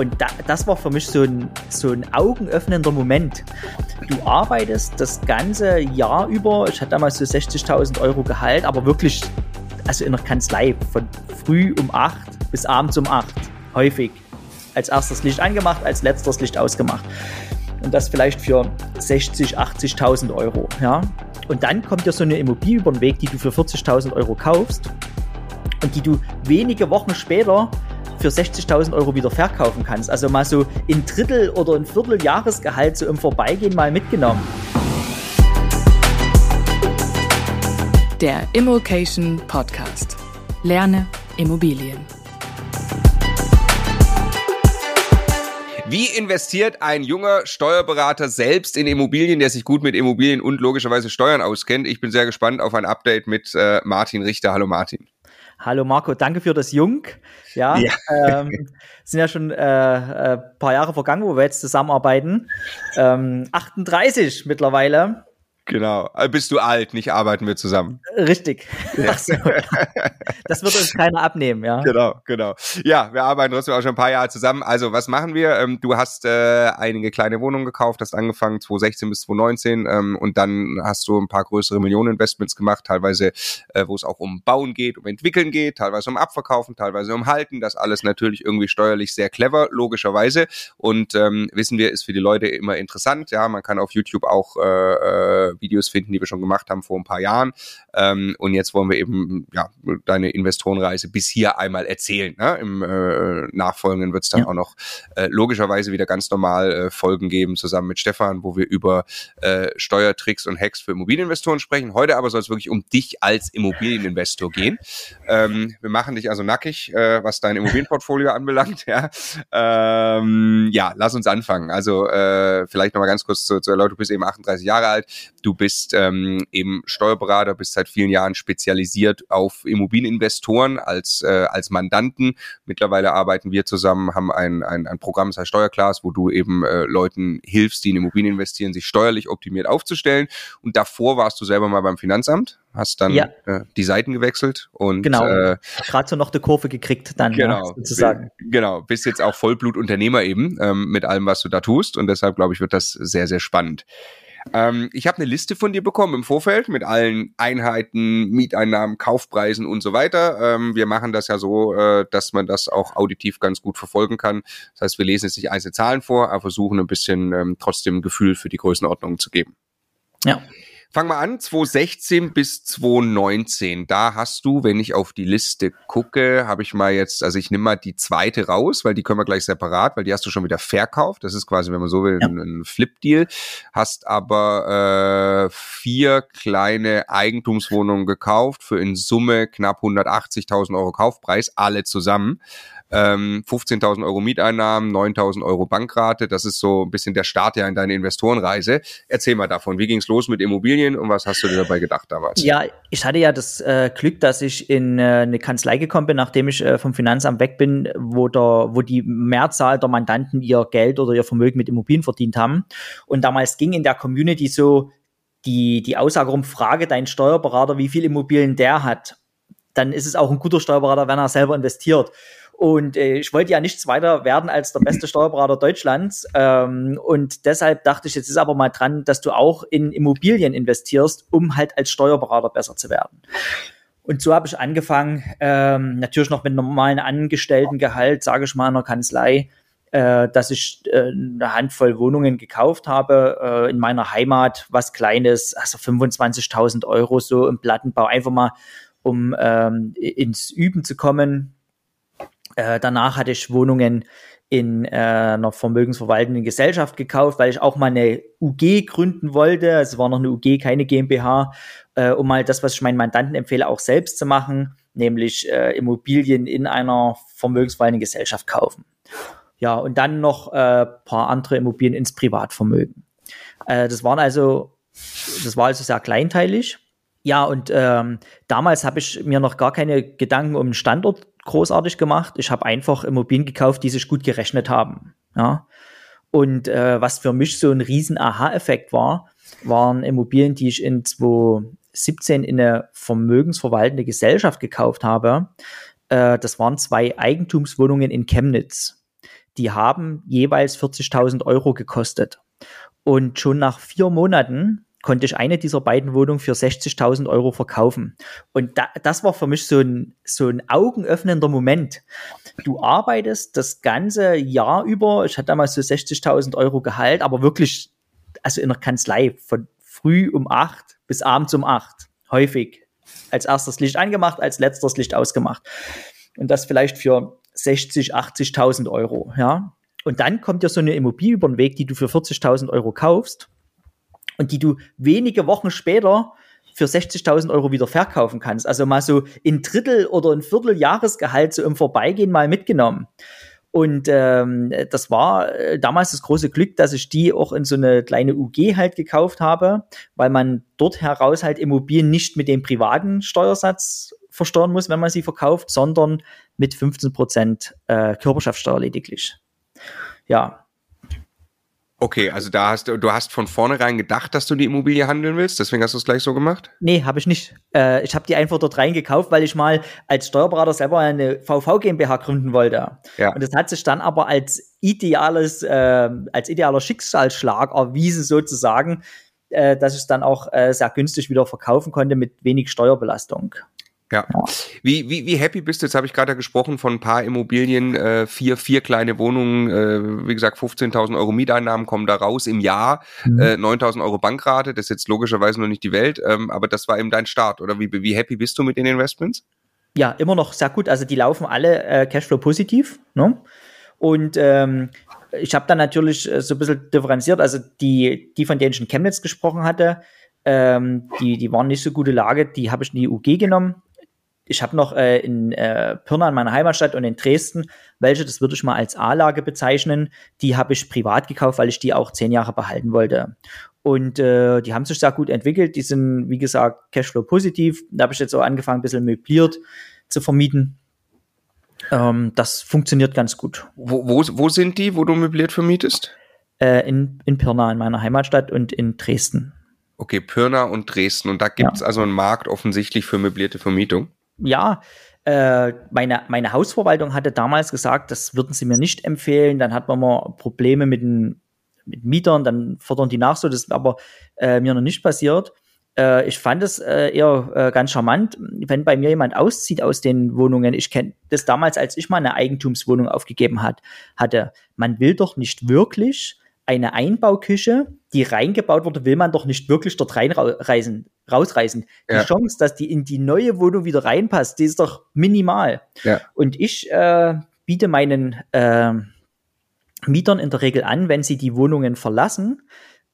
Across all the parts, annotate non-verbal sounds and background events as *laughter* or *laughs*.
Und da, das war für mich so ein, so ein augenöffnender Moment. Du arbeitest das ganze Jahr über, ich hatte damals so 60.000 Euro Gehalt, aber wirklich, also in der Kanzlei, von früh um 8 bis abends um 8, häufig. Als erstes Licht angemacht, als letztes Licht ausgemacht. Und das vielleicht für 60, 80.000 Euro. Ja? Und dann kommt dir so eine Immobilie über den Weg, die du für 40.000 Euro kaufst und die du wenige Wochen später für 60.000 Euro wieder verkaufen kannst. Also mal so ein Drittel oder ein Viertel Jahresgehalt so im Vorbeigehen mal mitgenommen. Der Immokation Podcast. Lerne Immobilien. Wie investiert ein junger Steuerberater selbst in Immobilien, der sich gut mit Immobilien und logischerweise Steuern auskennt? Ich bin sehr gespannt auf ein Update mit äh, Martin Richter. Hallo Martin. Hallo Marco, danke für das Jung. Ja, ja. Ähm, *laughs* sind ja schon äh, äh, paar Jahre vergangen, wo wir jetzt zusammenarbeiten. Ähm, 38 mittlerweile. Genau. Also bist du alt, nicht arbeiten wir zusammen. Richtig. Ja. So. *laughs* Das wird uns keiner abnehmen, ja. Genau, genau. Ja, wir arbeiten trotzdem auch schon ein paar Jahre zusammen. Also, was machen wir? Ähm, du hast äh, einige kleine Wohnungen gekauft, hast angefangen 2016 bis 2019 ähm, und dann hast du ein paar größere Millioneninvestments gemacht, teilweise, äh, wo es auch um Bauen geht, um Entwickeln geht, teilweise um Abverkaufen, teilweise um Halten. Das alles natürlich irgendwie steuerlich sehr clever, logischerweise. Und ähm, wissen wir, ist für die Leute immer interessant. Ja, man kann auf YouTube auch äh, äh Videos finden, die wir schon gemacht haben vor ein paar Jahren. Ähm, und jetzt wollen wir eben ja deine Investorenreise bis hier einmal erzählen. Ne? Im äh, Nachfolgenden wird es dann ja. auch noch äh, logischerweise wieder ganz normal äh, Folgen geben, zusammen mit Stefan, wo wir über äh, Steuertricks und Hacks für Immobilieninvestoren sprechen. Heute aber soll es wirklich um dich als Immobilieninvestor gehen. Ähm, wir machen dich also nackig, äh, was dein Immobilienportfolio *laughs* anbelangt. Ja, ähm, ja lass uns anfangen. Also äh, vielleicht nochmal ganz kurz zu, zu Leute, du bist eben 38 Jahre alt. Du bist ähm, eben Steuerberater, bist seit vielen Jahren spezialisiert auf Immobilieninvestoren als, äh, als Mandanten. Mittlerweile arbeiten wir zusammen, haben ein, ein, ein Programm, das heißt Steuerclass, wo du eben äh, Leuten hilfst, die in Immobilien investieren, sich steuerlich optimiert aufzustellen. Und davor warst du selber mal beim Finanzamt, hast dann ja. äh, die Seiten gewechselt und genau äh, gerade so noch die Kurve gekriegt dann genau ja, sozusagen genau bist jetzt auch Vollblutunternehmer eben ähm, mit allem was du da tust und deshalb glaube ich wird das sehr sehr spannend ähm, ich habe eine Liste von dir bekommen im Vorfeld mit allen Einheiten, Mieteinnahmen, Kaufpreisen und so weiter. Ähm, wir machen das ja so, äh, dass man das auch auditiv ganz gut verfolgen kann. Das heißt, wir lesen jetzt nicht einzelne Zahlen vor, aber versuchen ein bisschen ähm, trotzdem ein Gefühl für die Größenordnung zu geben. Ja. Fang mal an, 2016 bis 2019. Da hast du, wenn ich auf die Liste gucke, habe ich mal jetzt, also ich nehme mal die zweite raus, weil die können wir gleich separat, weil die hast du schon wieder verkauft. Das ist quasi, wenn man so will, ja. ein, ein Flip-Deal. Hast aber äh, vier kleine Eigentumswohnungen gekauft für in Summe knapp 180.000 Euro Kaufpreis, alle zusammen ähm, 15.000 Euro Mieteinnahmen, 9.000 Euro Bankrate. Das ist so ein bisschen der Start ja in deine Investorenreise. Erzähl mal davon. Wie ging's los mit Immobilien und was hast du dir dabei gedacht damals? Ja, ich hatte ja das äh, Glück, dass ich in äh, eine Kanzlei gekommen bin, nachdem ich äh, vom Finanzamt weg bin, wo, der, wo die Mehrzahl der Mandanten ihr Geld oder ihr Vermögen mit Immobilien verdient haben. Und damals ging in der Community so die, die Aussage rum, frage deinen Steuerberater, wie viel Immobilien der hat. Dann ist es auch ein guter Steuerberater, wenn er selber investiert. Und äh, ich wollte ja nichts weiter werden als der beste Steuerberater Deutschlands. Ähm, und deshalb dachte ich, jetzt ist aber mal dran, dass du auch in Immobilien investierst, um halt als Steuerberater besser zu werden. Und so habe ich angefangen, ähm, natürlich noch mit normalen Angestelltengehalt, sage ich mal, in der Kanzlei, äh, dass ich äh, eine Handvoll Wohnungen gekauft habe äh, in meiner Heimat, was Kleines, also 25.000 Euro so im Plattenbau, einfach mal um ähm, ins Üben zu kommen, äh, danach hatte ich Wohnungen in äh, einer vermögensverwaltenden Gesellschaft gekauft, weil ich auch mal eine UG gründen wollte. Es war noch eine UG, keine GmbH, äh, um mal das, was ich meinen Mandanten empfehle, auch selbst zu machen, nämlich äh, Immobilien in einer vermögensverwaltenden Gesellschaft kaufen. Ja, und dann noch äh, paar andere Immobilien ins Privatvermögen. Äh, das waren also, das war also sehr kleinteilig. Ja, und ähm, damals habe ich mir noch gar keine Gedanken um den Standort großartig gemacht. Ich habe einfach Immobilien gekauft, die sich gut gerechnet haben. Ja. Und äh, was für mich so ein riesen Aha-Effekt war, waren Immobilien, die ich in 2017 in eine vermögensverwaltende Gesellschaft gekauft habe. Äh, das waren zwei Eigentumswohnungen in Chemnitz. die haben jeweils 40.000 Euro gekostet. Und schon nach vier Monaten konnte ich eine dieser beiden Wohnungen für 60.000 Euro verkaufen. Und da, das war für mich so ein, so ein augenöffnender Moment. Du arbeitest das ganze Jahr über, ich hatte damals so 60.000 Euro Gehalt, aber wirklich, also in der Kanzlei, von früh um acht bis abends um acht, häufig. Als erstes Licht angemacht, als letztes Licht ausgemacht. Und das vielleicht für 60, 80.000 Euro, ja. Und dann kommt dir so eine Immobilie über den Weg, die du für 40.000 Euro kaufst und die du wenige Wochen später für 60.000 Euro wieder verkaufen kannst. Also mal so ein Drittel oder ein Viertel Jahresgehalt so im Vorbeigehen mal mitgenommen. Und ähm, das war äh, damals das große Glück, dass ich die auch in so eine kleine UG halt gekauft habe, weil man dort heraus halt Immobilien nicht mit dem privaten Steuersatz versteuern muss, wenn man sie verkauft, sondern mit 15 Prozent äh, Körperschaftssteuer lediglich. Ja, Okay, also da hast du, du hast von vornherein gedacht, dass du die Immobilie handeln willst, deswegen hast du es gleich so gemacht? Nee, habe ich nicht. Äh, ich habe die einfach dort reingekauft, weil ich mal als Steuerberater selber eine VV GmbH gründen wollte. Ja. Und das hat sich dann aber als ideales, äh, als idealer Schicksalsschlag erwiesen sozusagen, äh, dass ich es dann auch äh, sehr günstig wieder verkaufen konnte mit wenig Steuerbelastung. Ja. Wie, wie, wie happy bist du? Jetzt habe ich gerade gesprochen von ein paar Immobilien, äh, vier, vier kleine Wohnungen, äh, wie gesagt, 15.000 Euro Mieteinnahmen kommen da raus im Jahr, mhm. äh, 9.000 Euro Bankrate, das ist jetzt logischerweise noch nicht die Welt, ähm, aber das war eben dein Start, oder wie, wie happy bist du mit den Investments? Ja, immer noch sehr gut. Also die laufen alle äh, Cashflow positiv. Ne? Und ähm, ich habe dann natürlich äh, so ein bisschen differenziert. Also die, die von denen ich in Chemnitz gesprochen hatte, ähm, die, die waren nicht so gute Lage, die habe ich in die UG genommen ich habe noch äh, in äh, Pirna in meiner Heimatstadt und in Dresden welche, das würde ich mal als A-Lage bezeichnen, die habe ich privat gekauft, weil ich die auch zehn Jahre behalten wollte. Und äh, die haben sich sehr gut entwickelt. Die sind, wie gesagt, Cashflow positiv. Da habe ich jetzt auch angefangen, ein bisschen möbliert zu vermieten. Ähm, das funktioniert ganz gut. Wo, wo, wo sind die, wo du möbliert vermietest? Äh, in, in Pirna, in meiner Heimatstadt und in Dresden. Okay, Pirna und Dresden. Und da gibt es ja. also einen Markt offensichtlich für möblierte Vermietung ja, äh, meine, meine Hausverwaltung hatte damals gesagt, das würden sie mir nicht empfehlen. Dann hat man mal Probleme mit den mit Mietern, dann fordern die nach so. Das ist aber äh, mir noch nicht passiert. Äh, ich fand es äh, eher äh, ganz charmant, wenn bei mir jemand auszieht aus den Wohnungen. Ich kenne das damals, als ich mal eine Eigentumswohnung aufgegeben hat, hatte. Man will doch nicht wirklich eine Einbauküche, die reingebaut wurde, will man doch nicht wirklich dort reinreisen, rausreißen. Ja. Die Chance, dass die in die neue Wohnung wieder reinpasst, die ist doch minimal. Ja. Und ich äh, biete meinen äh, Mietern in der Regel an, wenn sie die Wohnungen verlassen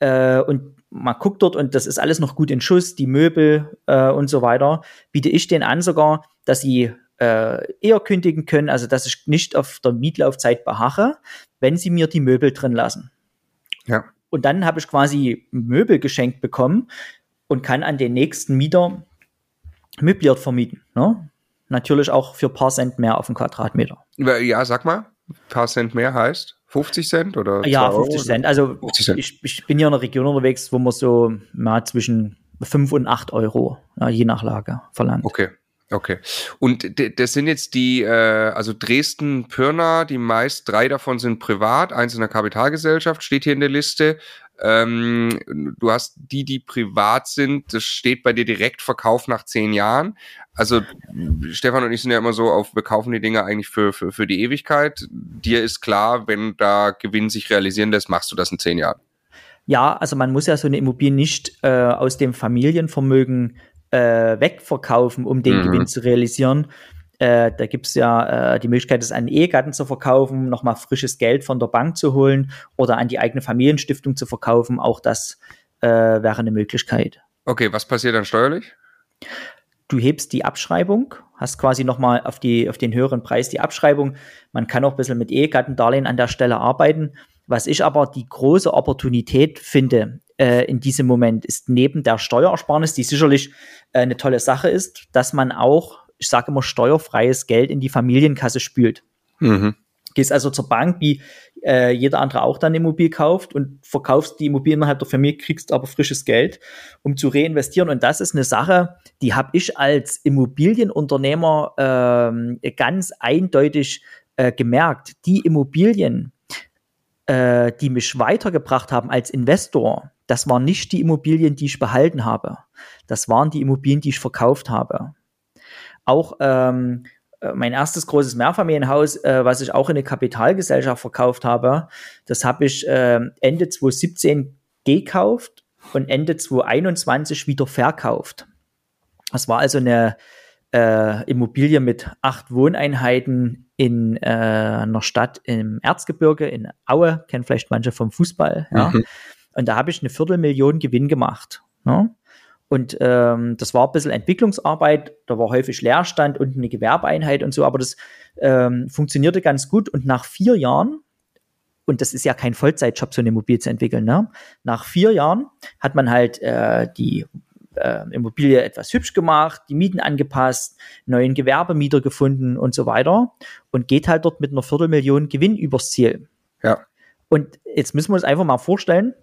äh, und man guckt dort und das ist alles noch gut in Schuss, die Möbel äh, und so weiter, biete ich denen an sogar, dass sie äh, eher kündigen können, also dass ich nicht auf der Mietlaufzeit beharre, wenn sie mir die Möbel drin lassen. Ja. Und dann habe ich quasi Möbel geschenkt bekommen und kann an den nächsten Mieter möbliert vermieten. Ne? Natürlich auch für ein paar Cent mehr auf den Quadratmeter. Ja, sag mal, ein paar Cent mehr heißt 50 Cent oder? Ja, 50 Cent. Also 50 Cent. Ich, ich, bin ja in einer Region unterwegs, wo man so mal zwischen 5 und 8 Euro, ja, je nach Lage, verlangt. Okay. Okay. Und das sind jetzt die, äh, also Dresden, Pirna, die meist drei davon sind privat, eins in der Kapitalgesellschaft, steht hier in der Liste. Ähm, du hast die, die privat sind, das steht bei dir direkt Verkauf nach zehn Jahren. Also Stefan und ich sind ja immer so auf, wir kaufen die Dinge eigentlich für, für, für die Ewigkeit. Dir ist klar, wenn da Gewinn sich realisieren lässt, machst du das in zehn Jahren. Ja, also man muss ja so eine Immobilie nicht äh, aus dem Familienvermögen äh, wegverkaufen, um den mhm. Gewinn zu realisieren. Äh, da gibt es ja äh, die Möglichkeit, es an Ehegatten zu verkaufen, nochmal frisches Geld von der Bank zu holen oder an die eigene Familienstiftung zu verkaufen. Auch das äh, wäre eine Möglichkeit. Okay, was passiert dann steuerlich? Du hebst die Abschreibung, hast quasi nochmal auf, auf den höheren Preis die Abschreibung. Man kann auch ein bisschen mit Ehegattendarlehen an der Stelle arbeiten. Was ich aber die große Opportunität finde äh, in diesem Moment, ist neben der Steuersparnis, die sicherlich äh, eine tolle Sache ist, dass man auch, ich sage immer, steuerfreies Geld in die Familienkasse spült. Mhm. Gehst also zur Bank, wie äh, jeder andere auch dann Immobilie kauft und verkaufst die Immobilie innerhalb der Familie, kriegst aber frisches Geld, um zu reinvestieren. Und das ist eine Sache, die habe ich als Immobilienunternehmer ähm, ganz eindeutig äh, gemerkt, die Immobilien, äh, die mich weitergebracht haben als Investor, das waren nicht die Immobilien, die ich behalten habe. Das waren die Immobilien, die ich verkauft habe. Auch ähm, äh, mein erstes großes Mehrfamilienhaus, äh, was ich auch in eine Kapitalgesellschaft verkauft habe, das habe ich äh, Ende 2017 gekauft und Ende 2021 wieder verkauft. Das war also eine äh, Immobilie mit acht Wohneinheiten in äh, einer Stadt im Erzgebirge, in Aue, kennen vielleicht manche vom Fußball. Ja. Mhm. Und da habe ich eine Viertelmillion Gewinn gemacht. Ne? Und ähm, das war ein bisschen Entwicklungsarbeit, da war häufig Leerstand und eine Gewerbeeinheit und so, aber das ähm, funktionierte ganz gut. Und nach vier Jahren, und das ist ja kein Vollzeitjob, so eine Immobilie zu entwickeln, ne? nach vier Jahren hat man halt äh, die äh, Immobilie etwas hübsch gemacht, die Mieten angepasst, neuen Gewerbemieter gefunden und so weiter und geht halt dort mit einer Viertelmillion Gewinn übers Ziel. Ja. Und jetzt müssen wir uns einfach mal vorstellen,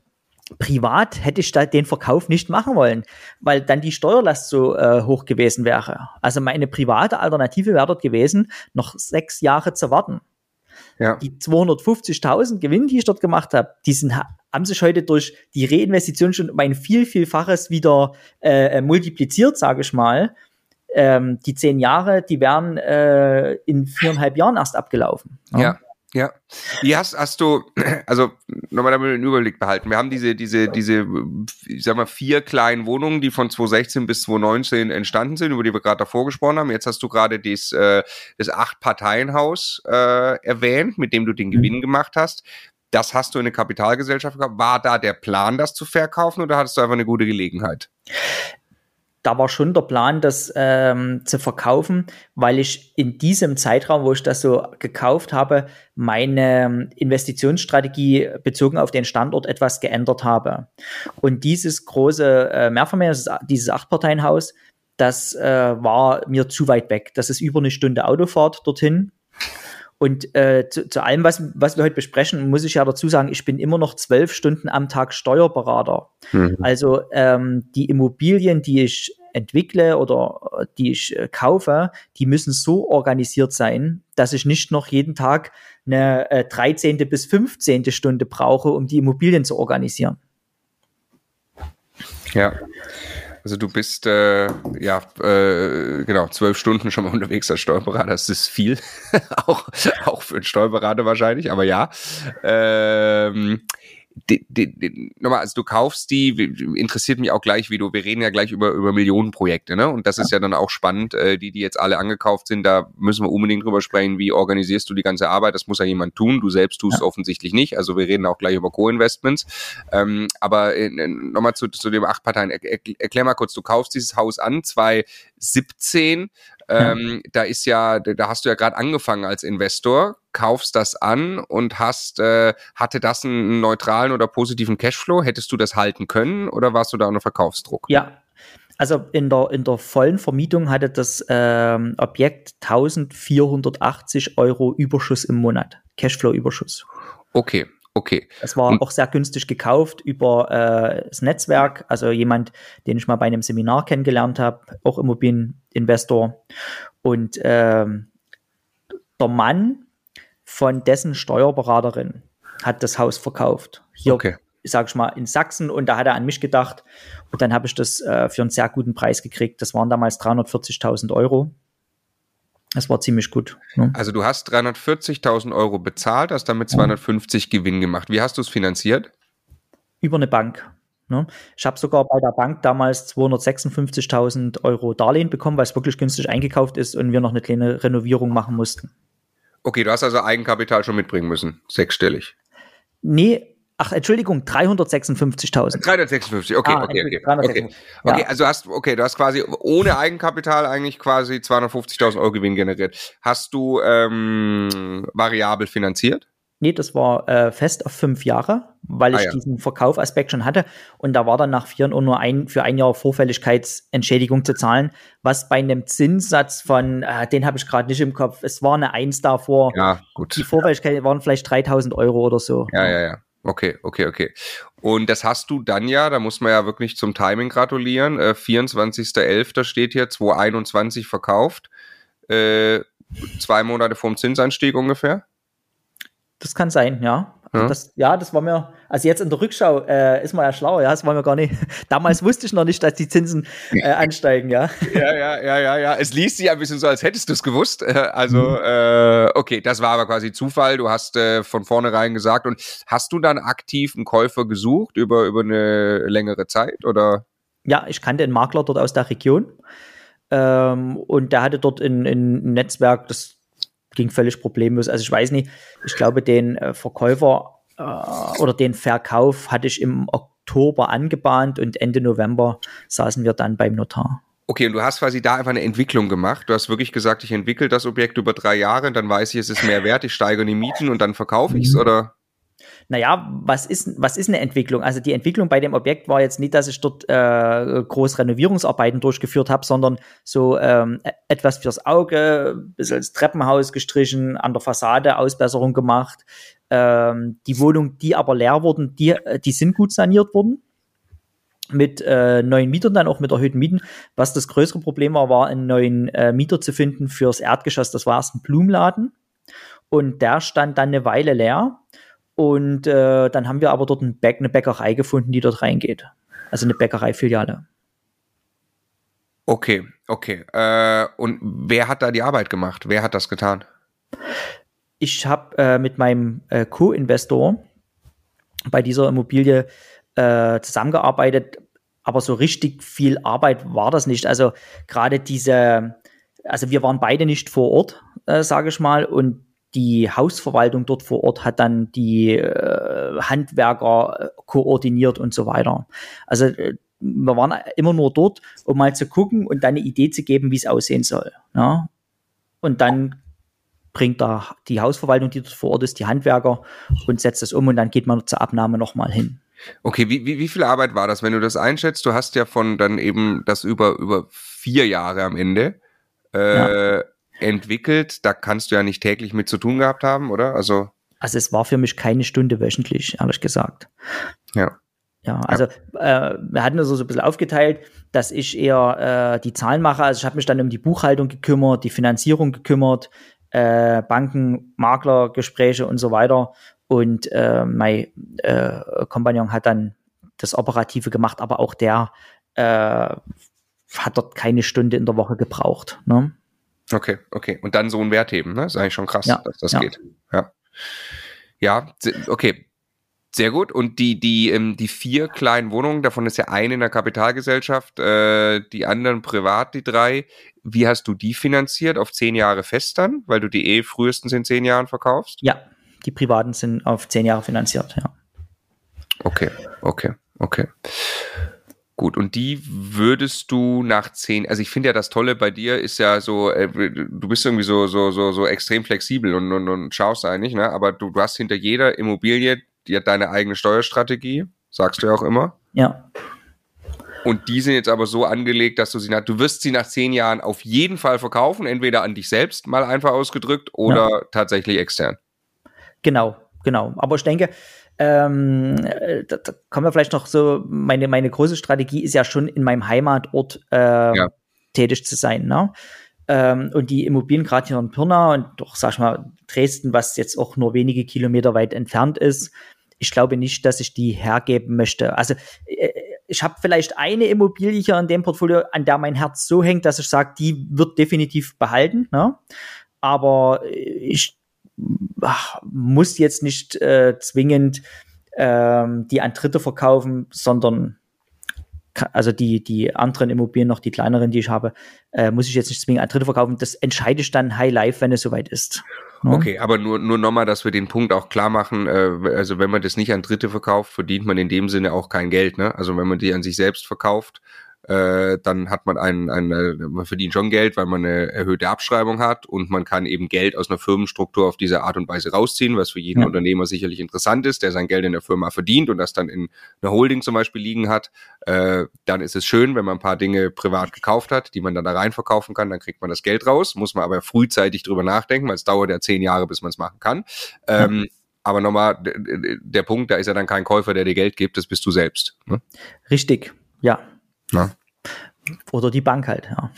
privat hätte ich den Verkauf nicht machen wollen, weil dann die Steuerlast so äh, hoch gewesen wäre. Also meine private Alternative wäre dort gewesen, noch sechs Jahre zu warten. Ja. Die 250.000 Gewinn, die ich dort gemacht habe, die sind, haben sich heute durch die Reinvestition schon um ein viel, vielfaches wieder äh, multipliziert, sage ich mal. Ähm, die zehn Jahre, die wären äh, in viereinhalb Jahren erst abgelaufen. Ja. ja. Ja. Wie hast, hast du, *clears throat* also nochmal damit den Überblick behalten. Wir haben diese, diese, diese, ich sag mal, vier kleinen Wohnungen, die von 2016 bis 2019 entstanden sind, über die wir gerade davor gesprochen haben. Jetzt hast du gerade das, äh, das Acht-Parteien-Haus äh, erwähnt, mit dem du den mhm. Gewinn gemacht hast. Das hast du in eine Kapitalgesellschaft gehabt. War da der Plan, das zu verkaufen oder hattest du einfach eine gute Gelegenheit? da war schon der Plan, das ähm, zu verkaufen, weil ich in diesem Zeitraum, wo ich das so gekauft habe, meine ähm, Investitionsstrategie bezogen auf den Standort etwas geändert habe. Und dieses große äh, Mehrfamilien, dieses Achtparteienhaus, das äh, war mir zu weit weg. Das ist über eine Stunde Autofahrt dorthin. Und äh, zu, zu, allem, was, was wir heute besprechen, muss ich ja dazu sagen, ich bin immer noch zwölf Stunden am Tag Steuerberater. Mhm. Also ähm, die Immobilien, die ich entwickle oder äh, die ich äh, kaufe, die müssen so organisiert sein, dass ich nicht noch jeden Tag eine äh, 13. bis 15. Stunde brauche, um die Immobilien zu organisieren. Ja. Also du bist äh, ja äh, genau zwölf Stunden schon mal unterwegs als Steuerberater. Das ist viel, *laughs* auch auch für einen Steuerberater wahrscheinlich. Aber ja, ähm, die, die, die, nochmal, also du kaufst die, interessiert mich auch gleich, wie du, wir reden ja gleich über, über Millionenprojekte, ne? Und das ist ja dann auch spannend, äh, die, die jetzt alle angekauft sind, da müssen wir unbedingt drüber sprechen, wie organisierst du die ganze Arbeit, das muss ja jemand tun, du selbst tust ja. offensichtlich nicht, also wir reden auch gleich über Co-Investments, ähm, aber äh, nochmal zu, zu dem acht Parteien, er, er, erklär mal kurz, du kaufst dieses Haus an, 2017, ähm, ja. Da ist ja, da hast du ja gerade angefangen als Investor, kaufst das an und hast, äh, hatte das einen neutralen oder positiven Cashflow? Hättest du das halten können oder warst du da unter Verkaufsdruck? Ja, also in der, in der vollen Vermietung hatte das ähm, Objekt 1480 Euro Überschuss im Monat, Cashflow-Überschuss. Okay, Okay. Das war auch sehr günstig gekauft über äh, das Netzwerk. Also jemand, den ich mal bei einem Seminar kennengelernt habe, auch Immobilieninvestor. Und ähm, der Mann von dessen Steuerberaterin hat das Haus verkauft. Hier, okay. sag ich mal, in Sachsen. Und da hat er an mich gedacht. Und dann habe ich das äh, für einen sehr guten Preis gekriegt. Das waren damals 340.000 Euro. Das war ziemlich gut. Ne? Also du hast 340.000 Euro bezahlt, hast damit 250 Gewinn gemacht. Wie hast du es finanziert? Über eine Bank. Ne? Ich habe sogar bei der Bank damals 256.000 Euro Darlehen bekommen, weil es wirklich günstig eingekauft ist und wir noch eine kleine Renovierung machen mussten. Okay, du hast also Eigenkapital schon mitbringen müssen, sechsstellig. Nee, Ach, Entschuldigung, 356.000. 356, okay, ah, okay, okay. 356. Okay, okay ja. also hast, okay, du hast quasi ohne Eigenkapital eigentlich quasi 250.000 Euro Gewinn generiert. Hast du ähm, variabel finanziert? Nee, das war äh, fest auf fünf Jahre, weil ich ah, ja. diesen Verkaufaspekt schon hatte. Und da war dann nach vier Jahren nur ein, für ein Jahr Vorfälligkeitsentschädigung zu zahlen, was bei einem Zinssatz von, äh, den habe ich gerade nicht im Kopf, es war eine Eins davor. Ja, gut. Die Vorfälligkeit waren vielleicht 3000 Euro oder so. Ja, ja, ja. Okay, okay, okay. Und das hast du dann ja, da muss man ja wirklich zum Timing gratulieren. Äh, 24.11. steht hier 2021 verkauft. Äh, zwei Monate vorm Zinsanstieg ungefähr? Das kann sein, ja. Also ja. Das, ja, das war mir, also jetzt in der Rückschau äh, ist man ja schlauer, ja, das war mir gar nicht. *laughs* Damals wusste ich noch nicht, dass die Zinsen äh, ansteigen, ja. Ja, ja, ja, ja, ja. Es liest sich ein bisschen so, als hättest du es gewusst. Äh, also, mhm. äh, okay, das war aber quasi Zufall. Du hast äh, von vornherein gesagt. Und hast du dann aktiv einen Käufer gesucht über, über eine längere Zeit oder? Ja, ich kannte einen Makler dort aus der Region. Ähm, und der hatte dort ein, ein Netzwerk, das ging völlig problemlos. Also ich weiß nicht, ich glaube, den äh, Verkäufer äh, oder den Verkauf hatte ich im Oktober angebahnt und Ende November saßen wir dann beim Notar. Okay, und du hast quasi da einfach eine Entwicklung gemacht. Du hast wirklich gesagt, ich entwickle das Objekt über drei Jahre, dann weiß ich, es ist mehr wert, ich steige die Mieten und dann verkaufe ich es, mhm. oder? Naja, was ist, was ist eine Entwicklung? Also die Entwicklung bei dem Objekt war jetzt nicht, dass ich dort äh, groß Renovierungsarbeiten durchgeführt habe, sondern so ähm, e-, etwas fürs Auge, ein bisschen als Treppenhaus gestrichen, an der Fassade Ausbesserung gemacht. Ähm, die Wohnung, die aber leer wurden, die, äh, die sind gut saniert worden mit äh, neuen Mietern, dann auch mit erhöhten Mieten. Was das größere Problem war, war einen neuen äh, Mieter zu finden fürs Erdgeschoss. Das war erst ein Blumenladen und der stand dann eine Weile leer. Und äh, dann haben wir aber dort ein Bäck, eine Bäckerei gefunden, die dort reingeht. Also eine Bäckereifiliale. Okay, okay. Äh, und wer hat da die Arbeit gemacht? Wer hat das getan? Ich habe äh, mit meinem äh, Co-Investor bei dieser Immobilie äh, zusammengearbeitet, aber so richtig viel Arbeit war das nicht. Also gerade diese, also wir waren beide nicht vor Ort, äh, sage ich mal, und die Hausverwaltung dort vor Ort hat dann die äh, Handwerker äh, koordiniert und so weiter. Also äh, wir waren immer nur dort, um mal zu gucken und dann eine Idee zu geben, wie es aussehen soll. Ja? Und dann bringt da die Hausverwaltung, die dort vor Ort ist, die Handwerker und setzt das um und dann geht man zur Abnahme nochmal hin. Okay, wie, wie, wie viel Arbeit war das, wenn du das einschätzt? Du hast ja von dann eben das über, über vier Jahre am Ende. Äh, ja entwickelt. Da kannst du ja nicht täglich mit zu tun gehabt haben, oder? Also, also es war für mich keine Stunde wöchentlich, ehrlich gesagt. Ja. Ja, also äh, wir hatten das so ein bisschen aufgeteilt, dass ich eher äh, die Zahlen mache. Also ich habe mich dann um die Buchhaltung gekümmert, die Finanzierung gekümmert, äh, Banken, Makler, Gespräche und so weiter. Und äh, mein äh, Kompagnon hat dann das Operative gemacht, aber auch der äh, hat dort keine Stunde in der Woche gebraucht. Ne? Okay, okay. Und dann so einen Wert heben, ne? Ist eigentlich schon krass, ja, dass das ja. geht. Ja. Ja, okay. Sehr gut. Und die, die, ähm, die vier kleinen Wohnungen, davon ist ja eine in der Kapitalgesellschaft, äh, die anderen privat, die drei. Wie hast du die finanziert? Auf zehn Jahre fest dann, weil du die eh frühestens in zehn Jahren verkaufst? Ja, die privaten sind auf zehn Jahre finanziert, ja. Okay, okay, okay. Gut, und die würdest du nach zehn, also ich finde ja das Tolle bei dir ist ja so, äh, du bist irgendwie so, so, so, so extrem flexibel und, und, und schaust eigentlich, ne? Aber du, du hast hinter jeder Immobilie, die hat deine eigene Steuerstrategie, sagst du ja auch immer. Ja. Und die sind jetzt aber so angelegt, dass du sie nach, du wirst sie nach zehn Jahren auf jeden Fall verkaufen, entweder an dich selbst mal einfach ausgedrückt oder ja. tatsächlich extern. Genau, genau. Aber ich denke, ähm, äh, da, da kommen wir vielleicht noch so, meine, meine große Strategie ist ja schon in meinem Heimatort äh, ja. tätig zu sein. Ne? Ähm, und die Immobilien gerade hier in Pirna und doch, sag ich mal, Dresden, was jetzt auch nur wenige Kilometer weit entfernt ist, ich glaube nicht, dass ich die hergeben möchte. Also äh, ich habe vielleicht eine Immobilie hier in dem Portfolio, an der mein Herz so hängt, dass ich sage, die wird definitiv behalten. Ne? Aber ich ach, muss jetzt nicht äh, zwingend ähm, die an Dritte verkaufen, sondern also die, die anderen Immobilien, noch die kleineren, die ich habe, äh, muss ich jetzt nicht zwingend an Dritte verkaufen. Das entscheide ich dann High Life, wenn es soweit ist. Ne? Okay, aber nur, nur nochmal, dass wir den Punkt auch klar machen. Äh, also wenn man das nicht an Dritte verkauft, verdient man in dem Sinne auch kein Geld. Ne? Also wenn man die an sich selbst verkauft, äh, dann hat man ein, ein, man verdient schon Geld, weil man eine erhöhte Abschreibung hat und man kann eben Geld aus einer Firmenstruktur auf diese Art und Weise rausziehen, was für jeden ja. Unternehmer sicherlich interessant ist, der sein Geld in der Firma verdient und das dann in einer Holding zum Beispiel liegen hat. Äh, dann ist es schön, wenn man ein paar Dinge privat gekauft hat, die man dann da rein verkaufen kann, dann kriegt man das Geld raus, muss man aber frühzeitig drüber nachdenken, weil es dauert ja zehn Jahre, bis man es machen kann. Ähm, ja. Aber nochmal, der Punkt, da ist ja dann kein Käufer, der dir Geld gibt, das bist du selbst. Ne? Richtig, ja, na? Oder die Bank halt, ja.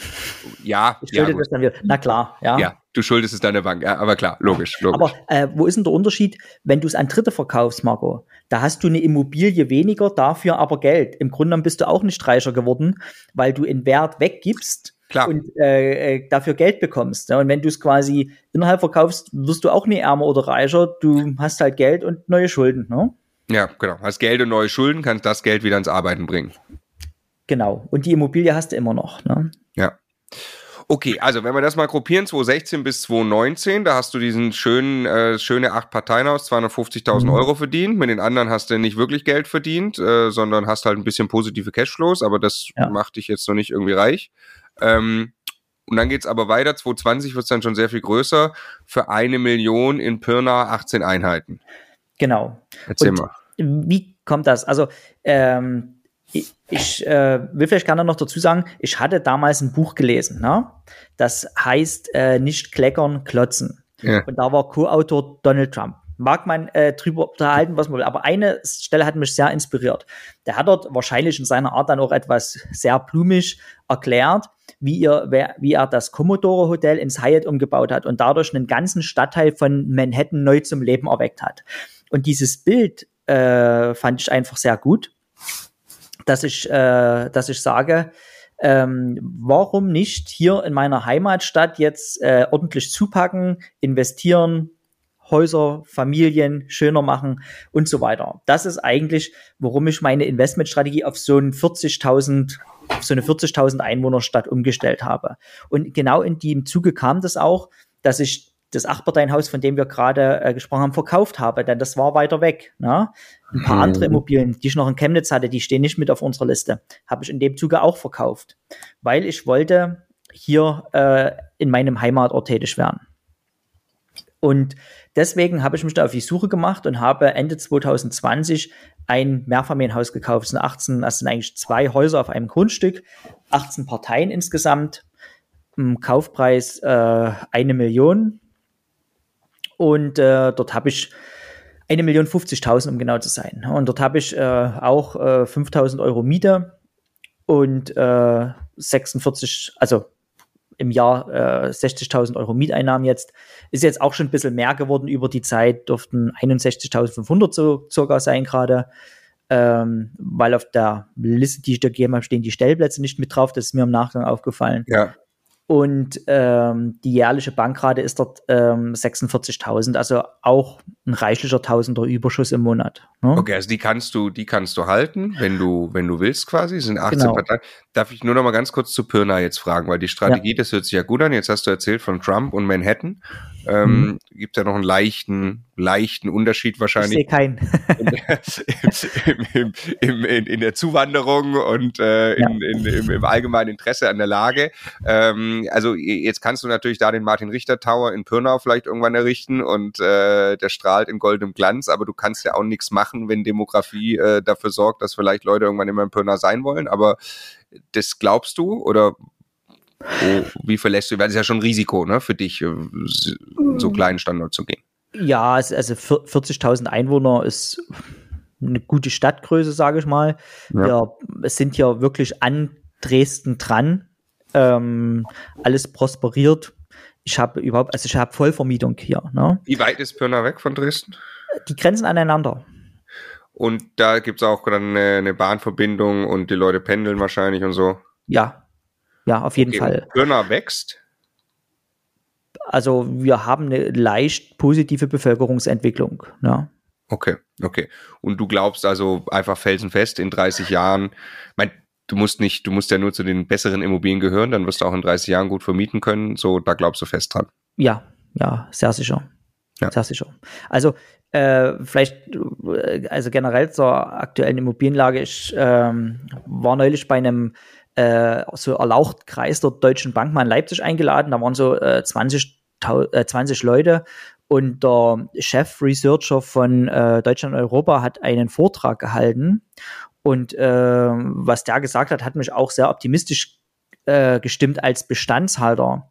Ja, Ich ja, das dann wieder. Na klar, ja. ja, du schuldest es deiner Bank, ja, aber klar, logisch, logisch. Aber äh, wo ist denn der Unterschied, wenn du es an Dritte verkaufst, Marco? Da hast du eine Immobilie weniger, dafür aber Geld. Im Grunde genommen bist du auch nicht reicher geworden, weil du in Wert weggibst Klar. und äh, äh, dafür Geld bekommst. Ja? Und wenn du es quasi innerhalb verkaufst, wirst du auch nie ärmer oder reicher. Du hast halt Geld und neue Schulden. Ne? ja, genau. Hast Geld und neue Schulden, kannst das Geld wieder ins Arbeiten bringen. Genau. Und die Immobilie hast du immer noch. Ne? Ja. Okay, also wenn wir das mal gruppieren, 2016 bis 2019, da hast du diesen schönen, äh, schöne acht Parteienhaus, 250.000 Mhm. Euro verdient. Mit den anderen hast du nicht wirklich Geld verdient, äh, sondern hast halt ein bisschen positive Cashflows, aber das Ja. macht dich jetzt noch nicht irgendwie reich. Ähm, und dann geht's aber weiter, 2020 wird's dann schon sehr viel größer, für eine Million in Pirna 18 Einheiten. Genau. Erzähl Und mal. Wie kommt das? Also, ähm, ich, ich äh, will vielleicht gerne noch dazu sagen, ich hatte damals ein Buch gelesen, ne? das heißt äh, Nicht kleckern, klotzen. Ja. Und da war Co-Autor Donald Trump. Mag man äh, drüber unterhalten, was man will, aber eine Stelle hat mich sehr inspiriert. Der hat dort wahrscheinlich in seiner Art dann auch etwas sehr blumig erklärt, wie, ihr, wer, wie er das Commodore Hotel ins Hyatt umgebaut hat und dadurch einen ganzen Stadtteil von Manhattan neu zum Leben erweckt hat. Und dieses Bild äh, fand ich einfach sehr gut, dass ich, äh, dass ich sage, ähm, warum nicht hier in meiner Heimatstadt jetzt äh, ordentlich zupacken, investieren, Häuser, Familien schöner machen und so weiter. Das ist eigentlich, warum ich meine Investmentstrategie auf so ein 40.000 auf so eine 40.000 Einwohnerstadt umgestellt habe. Und genau in dem Zuge kam das auch, dass ich das Achtparteienhaus, von dem wir gerade äh, gesprochen haben, verkauft habe, denn das war weiter weg. Ne? Ein paar Mhm. andere Immobilien, die ich noch in Chemnitz hatte, die stehen nicht mit auf unserer Liste, habe ich in dem Zuge auch verkauft, weil ich wollte hier äh, in meinem Heimatort tätig werden. Und deswegen habe ich mich da auf die Suche gemacht und habe Ende 2020 ein Mehrfamilienhaus gekauft. Es sind 18, das sind eigentlich zwei Häuser auf einem Grundstück, 18 Parteien insgesamt, Kaufpreis äh, eine Million. Und äh, dort habe ich eine Million 50.000, um genau zu sein. Und dort habe ich äh, auch äh, 5.000 Euro Miete und äh, 46, also im Jahr äh, 60.000 Euro Mieteinnahmen jetzt. Ist jetzt auch schon ein bisschen mehr geworden über die Zeit, dürften 61.500 so circa sein gerade. Ähm, weil auf der Liste, die ich da gegeben habe, stehen die Stellplätze nicht mit drauf. Das ist mir im Nachgang aufgefallen. Ja. Und ähm, die jährliche Bankrate ist dort ähm, 46.000, also auch ein reichlicher Tausender Überschuss im Monat. Ne? Okay, also die kannst du, die kannst du halten, wenn du, wenn du willst quasi. Es sind 18 Genau. Parteien. Darf ich nur noch mal ganz kurz zu Pirna jetzt fragen, weil die Strategie, das hört sich ja gut an. Jetzt hast du erzählt von Trump und Manhattan. Ähm, Gibt ja noch einen leichten, leichten Unterschied Ich wahrscheinlich sehe keinen. im, im, im, in, in der Zuwanderung und äh, in, in, im, im allgemeinen Interesse an der Lage. Ähm, also jetzt kannst du natürlich da den Martin Richter Tower in Pirna vielleicht irgendwann errichten und äh, der strahlt in goldenem Glanz, aber du kannst ja auch nichts machen, wenn Demografie äh, dafür sorgt, dass vielleicht Leute irgendwann immer in Pirna sein wollen. Aber das glaubst du oder oh, wie verlässt du? Weil das ist ja schon ein Risiko ne, für dich, äh, so kleinen Standort zu gehen. Ja, es- also vier- 40.000 Einwohner ist eine gute Stadtgröße, sage ich mal. Ja. Wir sind hier wirklich an Dresden dran. Ähm, alles prosperiert. Ich habe überhaupt, also ich habe Vollvermietung hier. Ne? Wie weit ist Pirna weg von Dresden? Die grenzen aneinander. Und da gibt's auch dann eine, eine Bahnverbindung und die Leute pendeln wahrscheinlich und so. Ja, ja, auf jeden Okay, Fall. und Pirna wächst. Also wir haben eine leicht positive Bevölkerungsentwicklung. Ja. Okay, okay. Und du glaubst also einfach felsenfest in 30 Jahren, mein, du musst nicht, du musst ja nur zu den besseren Immobilien gehören, dann wirst du auch in 30 Jahren gut vermieten können. So, da glaubst du fest dran. Ja, ja, sehr sicher. Ja. Sehr sicher. Also äh, vielleicht, äh, also generell zur aktuellen Immobilienlage. Ich ähm, war neulich bei einem äh, so Erlauchtkreis der Deutschen Bank mal in Leipzig eingeladen. Da waren so äh, 20, Tau- äh, 20 Leute und der Chef-Researcher von äh, Deutschland Europa hat einen Vortrag gehalten. Und äh, was der gesagt hat, hat mich auch sehr optimistisch äh, gestimmt als Bestandshalter.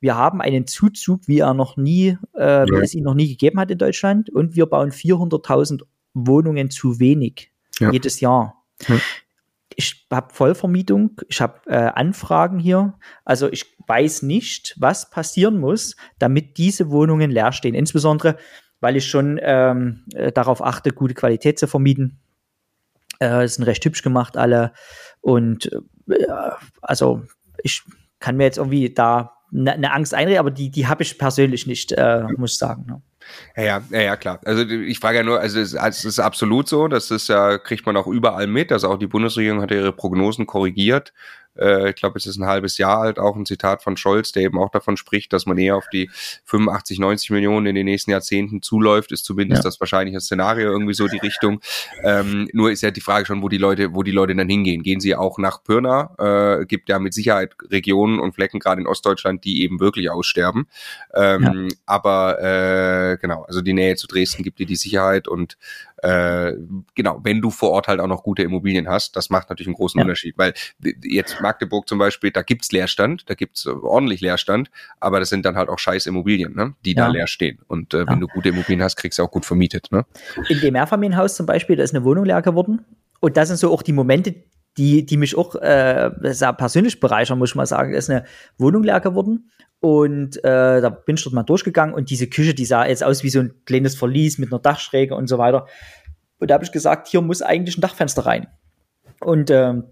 Wir haben einen Zuzug, wie er noch nie, äh, wie Ja. es ihn noch nie gegeben hat in Deutschland, und wir bauen 400.000 Wohnungen zu wenig Ja. jedes Jahr. Ja. Ich habe Vollvermietung, ich habe äh, Anfragen hier. Also ich weiß nicht, was passieren muss, damit diese Wohnungen leer stehen. Insbesondere, weil ich schon ähm, äh, darauf achte, gute Qualität zu vermieten. Äh, sind recht hübsch gemacht alle. Und äh, also ich kann mir jetzt irgendwie da eine, eine Angst einreden, aber die, die habe ich persönlich nicht, äh, muss ich sagen. Ne? Ja, ja, ja, ja, klar. Also ich frage ja nur, also es, ist absolut so, das ist ja, kriegt man auch überall mit. Also auch die Bundesregierung hat ihre Prognosen korrigiert äh, ich glaube, es ist ein halbes Jahr alt, auch ein Zitat von Scholz, der eben auch davon spricht, dass man eher auf die 85, 90 Millionen in den nächsten Jahrzehnten zuläuft, ist zumindest ja. das wahrscheinliche Szenario irgendwie so die Richtung. Ähm, nur ist ja die Frage schon, wo die Leute, wo die Leute dann hingehen. Gehen sie auch nach Pirna? Äh, gibt ja mit Sicherheit Regionen und Flecken, gerade in Ostdeutschland, die eben wirklich aussterben. Ähm, ja. Aber äh, genau, also die Nähe zu Dresden gibt dir die Sicherheit und äh, genau, wenn du vor Ort halt auch noch gute Immobilien hast, das macht natürlich einen großen ja. Unterschied, weil jetzt Magdeburg zum Beispiel, da gibt's Leerstand, da gibt's ordentlich Leerstand, aber das sind dann halt auch scheiß Immobilien, ne, die ja. da leer stehen. Und äh, wenn ja. du gute Immobilien hast, kriegst du auch gut vermietet. Ne? In dem Mehrfamilienhaus zum Beispiel, da ist eine Wohnung leer geworden und das sind so auch die Momente, die, die mich auch äh, persönlich bereichern, muss ich mal sagen. Da ist eine Wohnung leer geworden und äh, da bin ich dort mal durchgegangen und diese Küche, die sah jetzt aus wie so ein kleines Verlies mit einer Dachschräge und so weiter. Und da habe ich gesagt, hier muss eigentlich ein Dachfenster rein. Und ähm,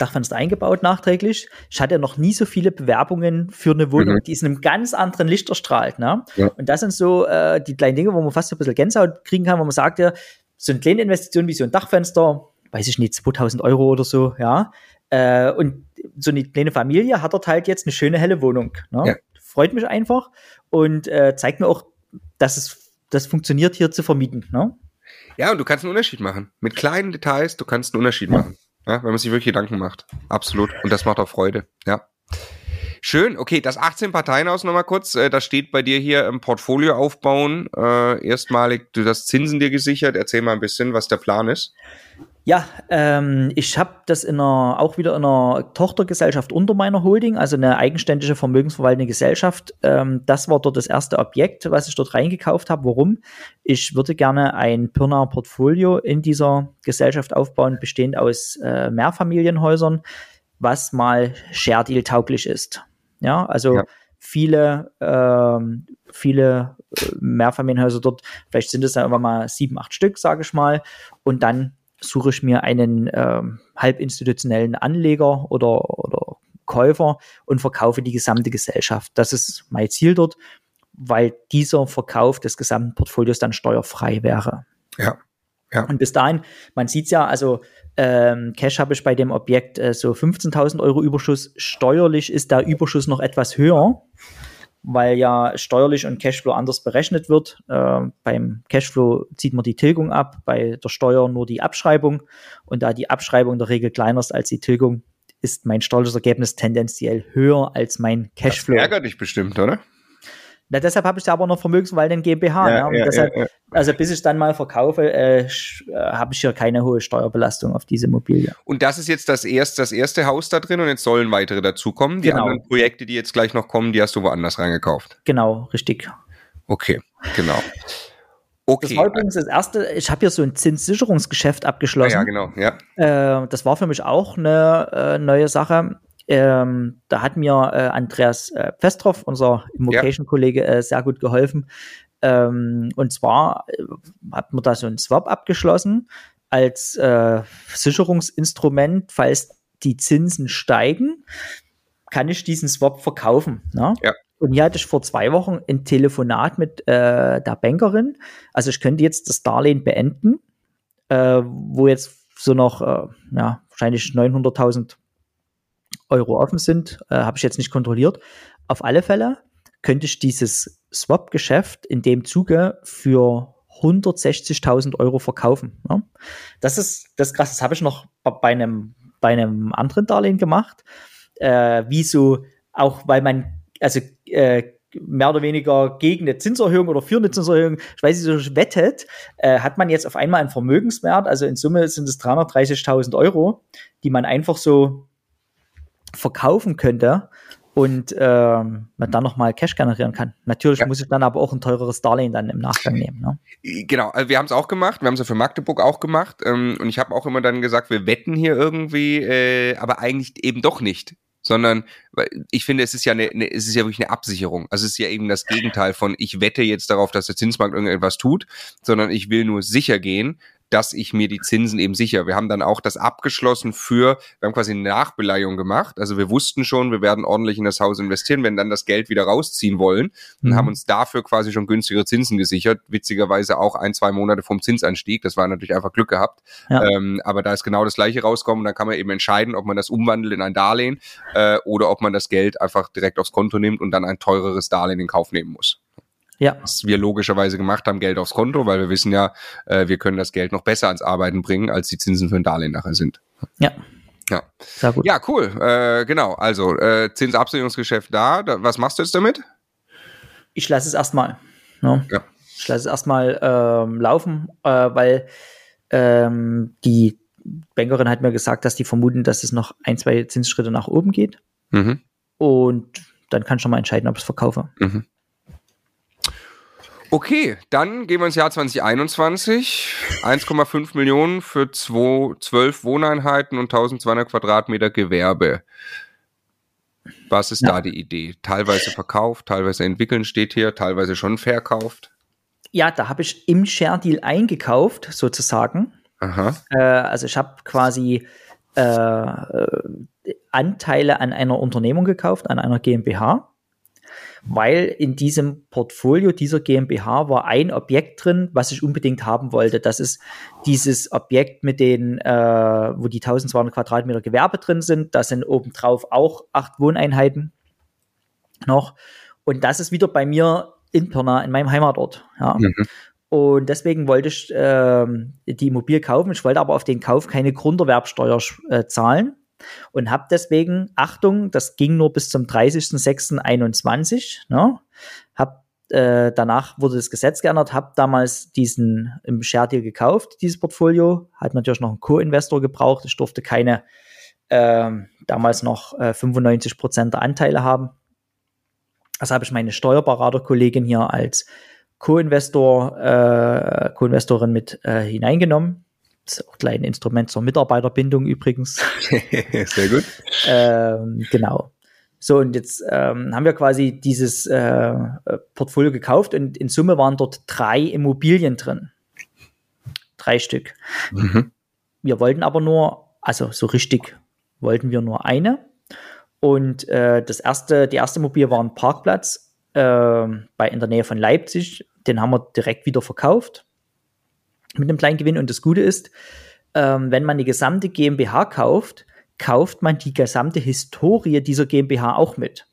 Dachfenster eingebaut nachträglich. Ich hatte noch nie so viele Bewerbungen für eine Wohnung, mhm. die in einem ganz anderen Licht erstrahlt. Ne? Ja. Und das sind so äh, die kleinen Dinge, wo man fast so ein bisschen Gänsehaut kriegen kann, wo man sagt, ja, so eine kleine Investition wie so ein Dachfenster, weiß ich nicht, 2000 Euro oder so, ja. Äh, und so eine kleine Familie hat dort halt jetzt eine schöne helle Wohnung. Ne? Ja. Freut mich einfach und äh, zeigt mir auch, dass es das funktioniert hier zu vermieten. Ne? Ja, und du kannst einen Unterschied machen. Mit kleinen Details, du kannst einen Unterschied ja. machen. Ja, wenn man sich wirklich Gedanken macht. Absolut. Und das macht auch Freude. Ja. Schön, okay, das 18 Parteienhaus nochmal kurz. Äh, das steht bei dir hier im Portfolio aufbauen. Äh, erstmalig, du hast Zinsen dir gesichert. Erzähl mal ein bisschen, was der Plan ist. Ja, ähm, ich habe das in einer, auch wieder in einer Tochtergesellschaft unter meiner Holding, also eine eigenständige vermögensverwaltende Gesellschaft. Ähm, das war dort das erste Objekt, was ich dort reingekauft habe. Warum? Ich würde gerne ein Pirna Portfolio in dieser Gesellschaft aufbauen, bestehend aus äh, Mehrfamilienhäusern, was mal Share Deal tauglich ist. Ja, also ja. viele, ähm, viele äh, Mehrfamilienhäuser dort, vielleicht sind es dann immer mal sieben, acht Stück, sage ich mal, und dann suche ich mir einen ähm, halbinstitutionellen Anleger oder, oder Käufer und verkaufe die gesamte Gesellschaft. Das ist mein Ziel dort, weil dieser Verkauf des gesamten Portfolios dann steuerfrei wäre. Ja. Ja. Und bis dahin, man sieht ja, also ähm, Cash habe ich bei dem Objekt äh, so 15.000 Euro Überschuss. Steuerlich ist der Überschuss noch etwas höher weil ja steuerlich und Cashflow anders berechnet wird. Äh, beim Cashflow zieht man die Tilgung ab, bei der Steuer nur die Abschreibung. Und da die Abschreibung in der Regel kleiner ist als die Tilgung, ist mein steuerliches Ergebnis tendenziell höher als mein Cashflow. Das ärgert dich bestimmt, oder? Na, deshalb habe ich aber noch Vermögensverwaltung GmbH. Ja, ne? ja, deshalb, ja, also bis ich dann mal verkaufe, äh, äh, habe ich hier keine hohe Steuerbelastung auf diese Immobilie. Und das ist jetzt das erste, das erste Haus da drin und jetzt sollen weitere dazukommen. Die genau. anderen Projekte, die jetzt gleich noch kommen, die hast du woanders reingekauft. Genau, richtig. Okay, genau. Okay. Das war übrigens das erste, ich habe hier so ein Zinssicherungsgeschäft abgeschlossen. Ja, genau, ja. Äh, das war für mich auch eine äh, neue Sache. Ähm, da hat mir äh, Andreas äh, Pestroff, unser Immocation-Kollege, äh, sehr gut geholfen. Ähm, und zwar äh, hat man da so einen Swap abgeschlossen als äh, Sicherungsinstrument, falls die Zinsen steigen, kann ich diesen Swap verkaufen. Ne? Ja. Und hier hatte ich vor zwei Wochen ein Telefonat mit äh, der Bankerin. Also ich könnte jetzt das Darlehen beenden, äh, wo jetzt so noch äh, ja, wahrscheinlich 900.000 Euro offen sind, äh, habe ich jetzt nicht kontrolliert. Auf alle Fälle könnte ich dieses Swap-Geschäft in dem Zuge für 160.000 Euro verkaufen. Ja? Das ist das krass. Das habe ich noch bei einem, bei einem anderen Darlehen gemacht. Äh, wie auch weil man, also äh, mehr oder weniger gegen eine Zinserhöhung oder für eine Zinserhöhung, ich weiß nicht, so wettet, äh, hat man jetzt auf einmal einen Vermögenswert, also in Summe sind es 330.000 Euro, die man einfach so verkaufen könnte und ähm, man dann nochmal Cash generieren kann. Natürlich ja. muss ich dann aber auch ein teureres Darlehen dann im Nachgang nehmen. Ne? Genau, also wir haben es auch gemacht, wir haben es ja für Magdeburg auch gemacht ähm, und ich habe auch immer dann gesagt, wir wetten hier irgendwie, äh, aber eigentlich eben doch nicht sondern ich finde, es ist ja eine, eine, es ist ja wirklich eine Absicherung. Also es ist ja eben das Gegenteil von ich wette jetzt darauf, dass der Zinsmarkt irgendetwas tut, sondern ich will nur sicher gehen, dass ich mir die Zinsen eben sicher. Wir haben dann auch das abgeschlossen für, wir haben quasi eine Nachbeleihung gemacht. Also wir wussten schon, wir werden ordentlich in das Haus investieren, wenn dann das Geld wieder rausziehen wollen und mhm. haben uns dafür quasi schon günstigere Zinsen gesichert. Witzigerweise auch ein, zwei Monate vom Zinsanstieg. Das war natürlich einfach Glück gehabt. Ja. Ähm, aber da ist genau das gleiche rauskommen und dann kann man eben entscheiden, ob man das umwandelt in ein Darlehen äh, oder ob man das Geld einfach direkt aufs Konto nimmt und dann ein teureres Darlehen in Kauf nehmen muss. Ja. Was wir logischerweise gemacht haben, Geld aufs Konto, weil wir wissen ja, äh, wir können das Geld noch besser ans Arbeiten bringen, als die Zinsen für ein Darlehen nachher sind. Ja. Ja. Sehr gut. Ja, cool. Äh, genau. Also, äh, Zinsabsicherungsgeschäft da. da. Was machst du jetzt damit? Ich lasse es erstmal. Ne? Ja. Ich lasse es erstmal ähm, laufen, äh, weil ähm, die Bankerin hat mir gesagt, dass die vermuten, dass es noch ein, zwei Zinsschritte nach oben geht. Mhm. Und dann kann ich schon mal entscheiden, ob ich es verkaufe. Mhm. Okay, dann gehen wir ins Jahr 2021. 1,5 Millionen für zwei, 12 Wohneinheiten und 1200 Quadratmeter Gewerbe. Was ist ja. da die Idee? Teilweise verkauft, teilweise entwickeln steht hier, teilweise schon verkauft. Ja, da habe ich im Share Deal eingekauft, sozusagen. Aha. Äh, also ich habe quasi äh, Anteile an einer Unternehmung gekauft, an einer GmbH weil in diesem Portfolio dieser GmbH war ein Objekt drin, was ich unbedingt haben wollte. Das ist dieses Objekt mit den, äh, wo die 1200 Quadratmeter Gewerbe drin sind. Da sind obendrauf auch acht Wohneinheiten noch. Und das ist wieder bei mir in Pirna, in meinem Heimatort. Ja. Mhm. Und deswegen wollte ich äh, die Immobilie kaufen. Ich wollte aber auf den Kauf keine Grunderwerbsteuer äh, zahlen und habe deswegen, Achtung, das ging nur bis zum 30.06.21, ne? Hab, äh, danach wurde das Gesetz geändert, habe damals diesen im Share Deal gekauft, dieses Portfolio, hat natürlich noch einen Co-Investor gebraucht, ich durfte keine äh, damals noch äh, 95 Prozent der Anteile haben. Also habe ich meine Steuerberaterkollegin hier als Co-Investor, äh, Co-Investorin mit äh, hineingenommen ist auch gleich ein Instrument zur Mitarbeiterbindung übrigens. *laughs* *laughs* Sehr gut. ähm, genau. So, und jetzt ähm, haben wir quasi dieses äh, Portfolio gekauft und in Summe waren dort drei Immobilien drin. Drei Stück. Mhm. Wir wollten aber nur, also so richtig wollten wir nur eine. Und äh, das erste, die erste Immobilie war ein Parkplatz äh, bei, in der Nähe von Leipzig. Den haben wir direkt wieder verkauft mit einem kleinen Gewinn. Und das Gute ist, ähm, wenn man die gesamte GmbH kauft, kauft man die gesamte Historie dieser GmbH auch mit.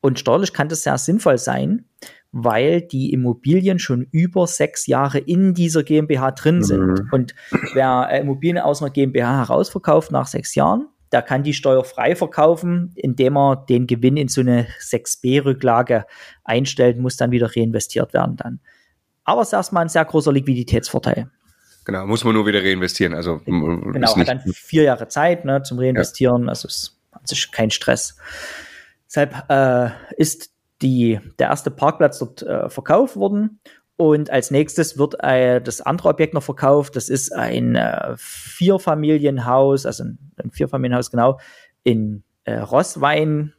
Und steuerlich kann das sehr sinnvoll sein, weil die Immobilien schon über sechs Jahre in dieser GmbH drin sind. Mhm. Und wer Immobilien aus einer GmbH herausverkauft nach sechs Jahren, der kann die steuerfrei verkaufen, indem er den Gewinn in so eine 6b-Rücklage einstellt, muss dann wieder reinvestiert werden dann. Aber es ist erstmal ein sehr großer Liquiditätsvorteil. Genau, muss man nur wieder reinvestieren. Also, genau, hat dann vier Jahre Zeit ne, zum Reinvestieren. Ja. Also es hat sich kein Stress. Deshalb äh, ist die, der erste Parkplatz dort äh, verkauft worden. Und als nächstes wird äh, das andere Objekt noch verkauft. Das ist ein äh, Vierfamilienhaus, also ein, ein Vierfamilienhaus genau, in äh, Rosswein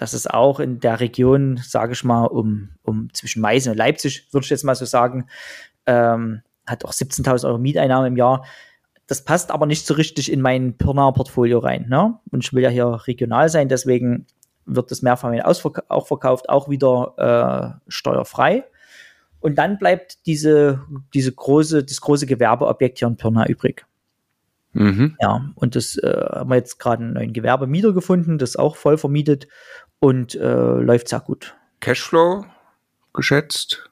das ist auch in der Region, sage ich mal, um, um zwischen Meißen und Leipzig, würde ich jetzt mal so sagen, ähm, hat auch 17.000 Euro Mieteinnahmen im Jahr. Das passt aber nicht so richtig in mein Pirnaer Portfolio rein. Ne? Und ich will ja hier regional sein, deswegen wird das Mehrfamilien auch verkauft, auch wieder äh, steuerfrei. Und dann bleibt diese, diese große, das große Gewerbeobjekt hier in Pirna übrig. Mhm. Ja, und das äh, haben wir jetzt gerade einen neuen Gewerbemieter gefunden, das auch voll vermietet und äh, läuft sehr gut. Cashflow geschätzt?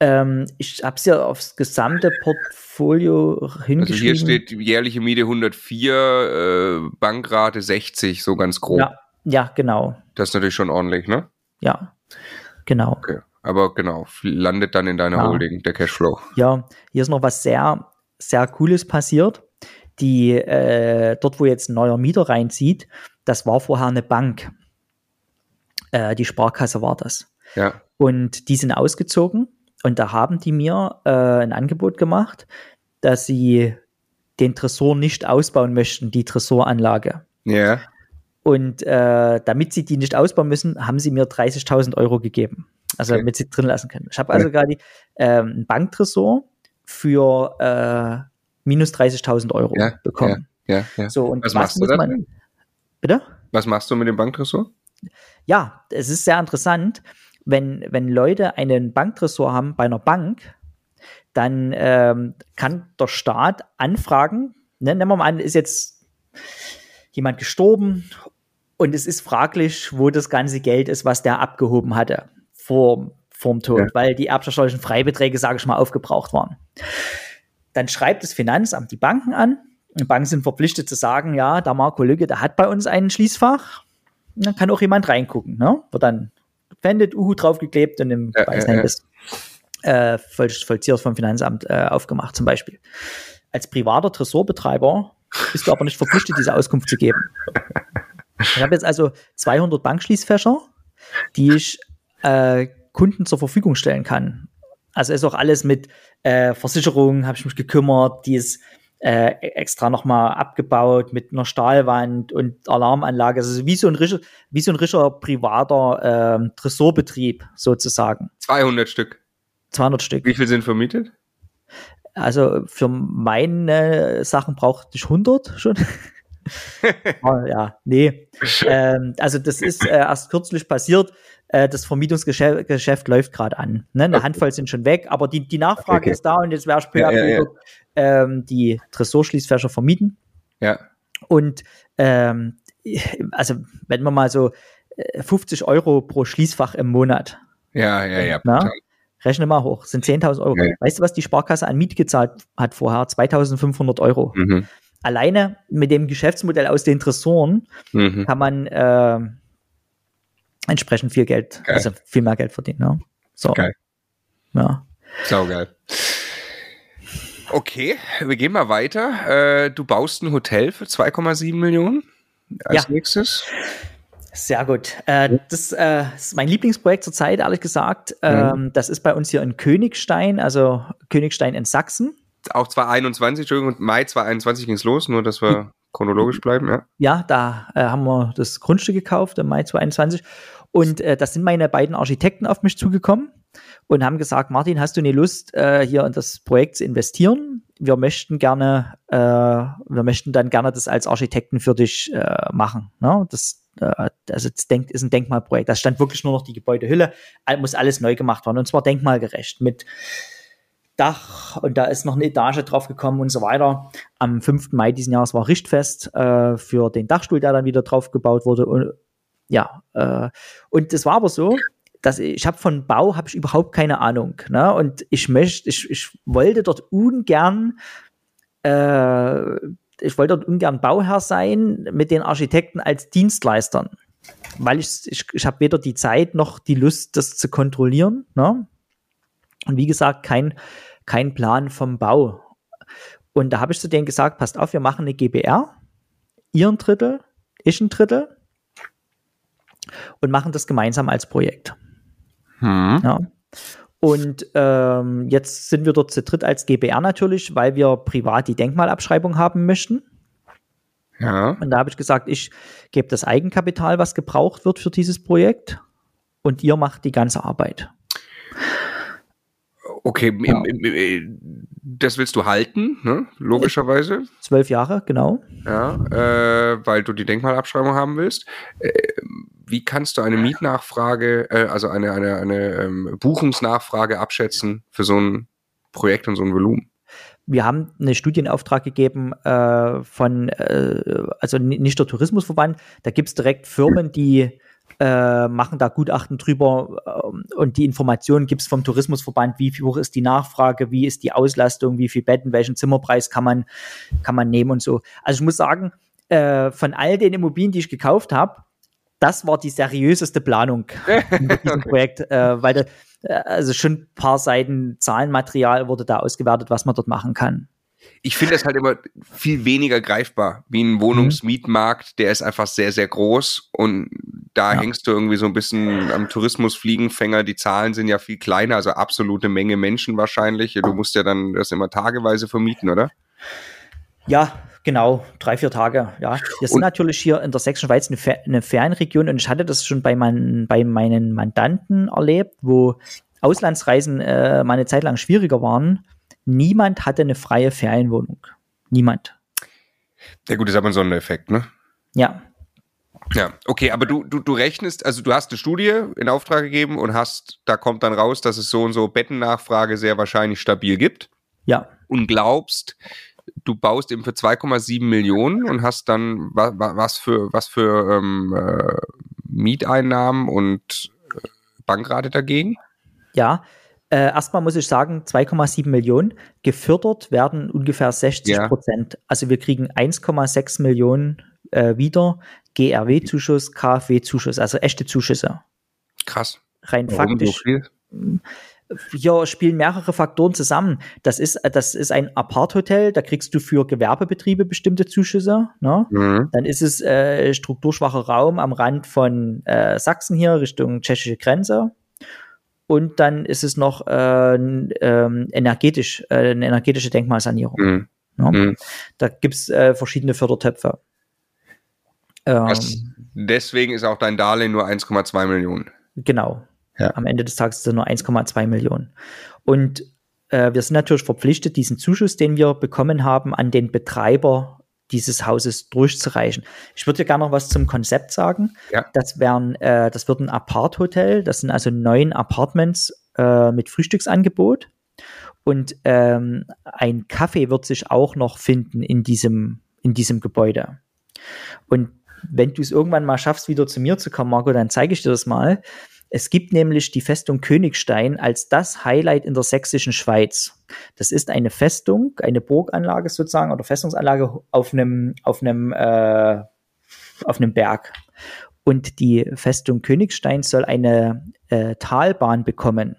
Ähm, ich habe es ja aufs gesamte Portfolio hingeschrieben. Also hier steht jährliche Miete 104, äh, Bankrate 60, so ganz grob. Ja, ja, genau. Das ist natürlich schon ordentlich, ne? Ja, genau. Okay. Aber genau, landet dann in deiner ja. Holding, der Cashflow. Ja, hier ist noch was sehr, sehr Cooles passiert. Die, äh, dort, wo jetzt ein neuer Mieter reinzieht, das war vorher eine Bank. Äh, die Sparkasse war das. Ja. Und die sind ausgezogen und da haben die mir äh, ein Angebot gemacht, dass sie den Tresor nicht ausbauen möchten, die Tresoranlage. Ja. Und äh, damit sie die nicht ausbauen müssen, haben sie mir 30.000 Euro gegeben. Also Okay. damit sie drin lassen können. Ich habe also gerade ähm, einen Banktresor für äh, minus 30.000 Euro Ja, bekommen. Ja, ja. So, und Was was, machst du muss da man. Bitte? Was machst du mit dem Banktresor? Ja, es ist sehr interessant, wenn, wenn Leute einen Banktresor haben bei einer Bank, dann ähm, kann der Staat anfragen, ne, nehmen wir mal an, ist jetzt jemand gestorben und es ist fraglich, wo das ganze Geld ist, was der abgehoben hatte vor, vorm Tod, Ja. weil die erbschaftssteuerlichen Freibeträge, sage ich mal, aufgebraucht waren. Dann schreibt das Finanzamt die Banken an. Die Banken sind verpflichtet zu sagen, ja, der Marco Lücke, der hat bei uns ein Schließfach. Und dann kann auch jemand reingucken. Ne? Wird dann gefändet, Uhu draufgeklebt und im Ja, Beisein ja, ja. äh, Voll- Vollziehers vom Finanzamt äh, aufgemacht, zum Beispiel. Als privater Tresorbetreiber bist du aber nicht verpflichtet, diese Auskunft zu geben. Ich habe jetzt also 200 Bankschließfächer, die ich äh, Kunden zur Verfügung stellen kann. Also ist auch alles mit äh, Versicherungen, habe ich mich gekümmert, die ist äh, extra nochmal abgebaut mit einer Stahlwand und Alarmanlage. Also wie so ein rischer, wie so ein rischer privater ähm, Tresorbetrieb sozusagen. 200 Stück. 200 Stück. Wie viel sind vermietet? Also für meine Sachen brauchte ich 100 schon. Ah, *laughs* ja, nee. Ähm, also das ist äh, erst kürzlich passiert. Äh, das Vermietungsgeschäft Geschäft läuft gerade an. Ne? Eine Okay. Handvoll sind schon weg, aber die, die Nachfrage Okay. ist da und jetzt wäre ich Ja, ja, ja. Ähm, die Tresorschließfächer vermieten. Ja. Und ähm, also wenn man mal so äh, 50 Euro pro Schließfach im Monat, Ja, ja, ja. Na? rechne mal hoch, sind 10.000 Euro. Ja, ja. Weißt du, was die Sparkasse an Miete gezahlt hat vorher? 2.500 Euro. Mhm. Alleine mit dem Geschäftsmodell aus den Tresoren Mhm. kann man äh, entsprechend viel Geld, Geil. also viel mehr Geld verdienen. Ne? So. Geil. Ja. Saugeil. Okay, wir gehen mal weiter. Äh, du baust ein Hotel für 2,7 Millionen als Ja. nächstes. Sehr gut. Äh, das äh, ist mein Lieblingsprojekt zurzeit, ehrlich gesagt. Ähm, das ist bei uns hier in Königstein, also Königstein in Sachsen. Auch 2021, Entschuldigung, Mai 2021 ging es los, nur dass wir chronologisch bleiben, ja. Ja, da äh, haben wir das Grundstück gekauft im Mai 2021. Und äh, da sind meine beiden Architekten auf mich zugekommen und haben gesagt, Martin, hast du eine Lust, äh, hier in das Projekt zu investieren? Wir möchten gerne, äh, wir möchten dann gerne das als Architekten für dich äh, machen. Ne? Das, also das Denk ist ein Denkmalprojekt. Da stand wirklich nur noch die Gebäudehülle, muss alles neu gemacht werden und zwar denkmalgerecht mit Dach und da ist noch eine Etage drauf gekommen und so weiter. Am 5. Mai diesen Jahres war Richtfest äh, für den Dachstuhl, der dann wieder drauf gebaut wurde. Und, ja, äh, und das war aber so, ich, ich habe von Bau habe ich überhaupt keine Ahnung. Ne? Und ich möchte, ich, ich wollte dort ungern, äh, ich wollte dort ungern Bauherr sein mit den Architekten als Dienstleistern. Weil ich, ich, ich habe weder die Zeit noch die Lust, das zu kontrollieren. Ne? Und wie gesagt, kein, kein Plan vom Bau. Und da habe ich zu denen gesagt, passt auf, wir machen eine GBR, ihr ein Drittel, ich ein Drittel und machen das gemeinsam als Projekt. Hm. Ja. Und ähm, jetzt sind wir dort zu dritt als GBR natürlich, weil wir privat die Denkmalabschreibung haben möchten. Ja. Und da habe ich gesagt, ich gebe das Eigenkapital, was gebraucht wird für dieses Projekt. Und ihr macht die ganze Arbeit. Okay, im, im, im, im, das willst du halten, ne? logischerweise. Zwölf Jahre, genau. Ja, äh, weil du die Denkmalabschreibung haben willst. Äh, wie kannst du eine Mietnachfrage, äh, also eine, eine, eine ähm, Buchungsnachfrage abschätzen für so ein Projekt und so ein Volumen? Wir haben einen Studienauftrag gegeben äh, von, äh, also ni- nicht der Tourismusverband, da gibt es direkt Firmen, die äh, machen da Gutachten drüber ähm, und die Informationen gibt es vom Tourismusverband, wie hoch ist die Nachfrage, wie ist die Auslastung, wie viel Betten, welchen Zimmerpreis kann man, kann man nehmen und so. Also ich muss sagen, äh, von all den Immobilien, die ich gekauft habe, das war die seriöseste Planung *laughs* in diesem Projekt, äh, weil da, äh, also schon ein paar Seiten Zahlenmaterial wurde da ausgewertet, was man dort machen kann. Ich finde das halt immer viel weniger greifbar wie ein Wohnungsmietmarkt, der ist einfach sehr, sehr groß und da ja. hängst du irgendwie so ein bisschen am Tourismusfliegenfänger. Die Zahlen sind ja viel kleiner, also absolute Menge Menschen wahrscheinlich. Du musst ja dann das immer tageweise vermieten, oder? Ja, genau, drei, vier Tage, ja. Wir sind und natürlich hier in der Sächsischen Schweiz eine, Fer eine Fernregion und ich hatte das schon bei, mein, bei meinen Mandanten erlebt, wo Auslandsreisen äh, mal eine Zeit lang schwieriger waren. Niemand hatte eine freie Ferienwohnung. Niemand. Ja gut, das ist aber so ein Effekt, ne? Ja. Ja, okay, aber du, du, du rechnest, also du hast eine Studie in Auftrag gegeben und hast, da kommt dann raus, dass es so und so Bettennachfrage sehr wahrscheinlich stabil gibt. Ja. Und glaubst, du baust eben für 2,7 Millionen und hast dann was, was für, was für ähm, äh, Mieteinnahmen und äh, Bankrate dagegen? Ja, äh, erstmal muss ich sagen, 2,7 Millionen. Gefördert werden ungefähr 60 Prozent. Ja. Also wir kriegen 1,6 Millionen äh, wieder GRW-Zuschuss, KfW-Zuschuss, also echte Zuschüsse. Krass. Rein Warum faktisch. So hier spielen mehrere Faktoren zusammen. Das ist, das ist ein Apart-Hotel, da kriegst du für Gewerbebetriebe bestimmte Zuschüsse. Ne? Mhm. Dann ist es äh, strukturschwacher Raum am Rand von äh, Sachsen hier Richtung tschechische Grenze. Und dann ist es noch äh, ähm, energetisch, äh, eine energetische Denkmalsanierung. Mhm. Ne? Mhm. Da gibt es äh, verschiedene Fördertöpfe. Ähm, deswegen ist auch dein Darlehen nur 1,2 Millionen. Genau. Ja. Am Ende des Tages ist es nur 1,2 Millionen. Und äh, wir sind natürlich verpflichtet, diesen Zuschuss, den wir bekommen haben, an den Betreiber dieses Hauses durchzureichen. Ich würde dir gerne noch was zum Konzept sagen. Ja. Das wären, äh, das wird ein Apart-Hotel. Das sind also neun Apartments äh, mit Frühstücksangebot. Und ähm, ein Café wird sich auch noch finden in diesem, in diesem Gebäude. Und wenn du es irgendwann mal schaffst, wieder zu mir zu kommen, Marco, dann zeige ich dir das mal. Es gibt nämlich die Festung Königstein als das Highlight in der sächsischen Schweiz. Das ist eine Festung, eine Burganlage sozusagen oder Festungsanlage auf einem, auf einem, äh, auf einem Berg. Und die Festung Königstein soll eine äh, Talbahn bekommen.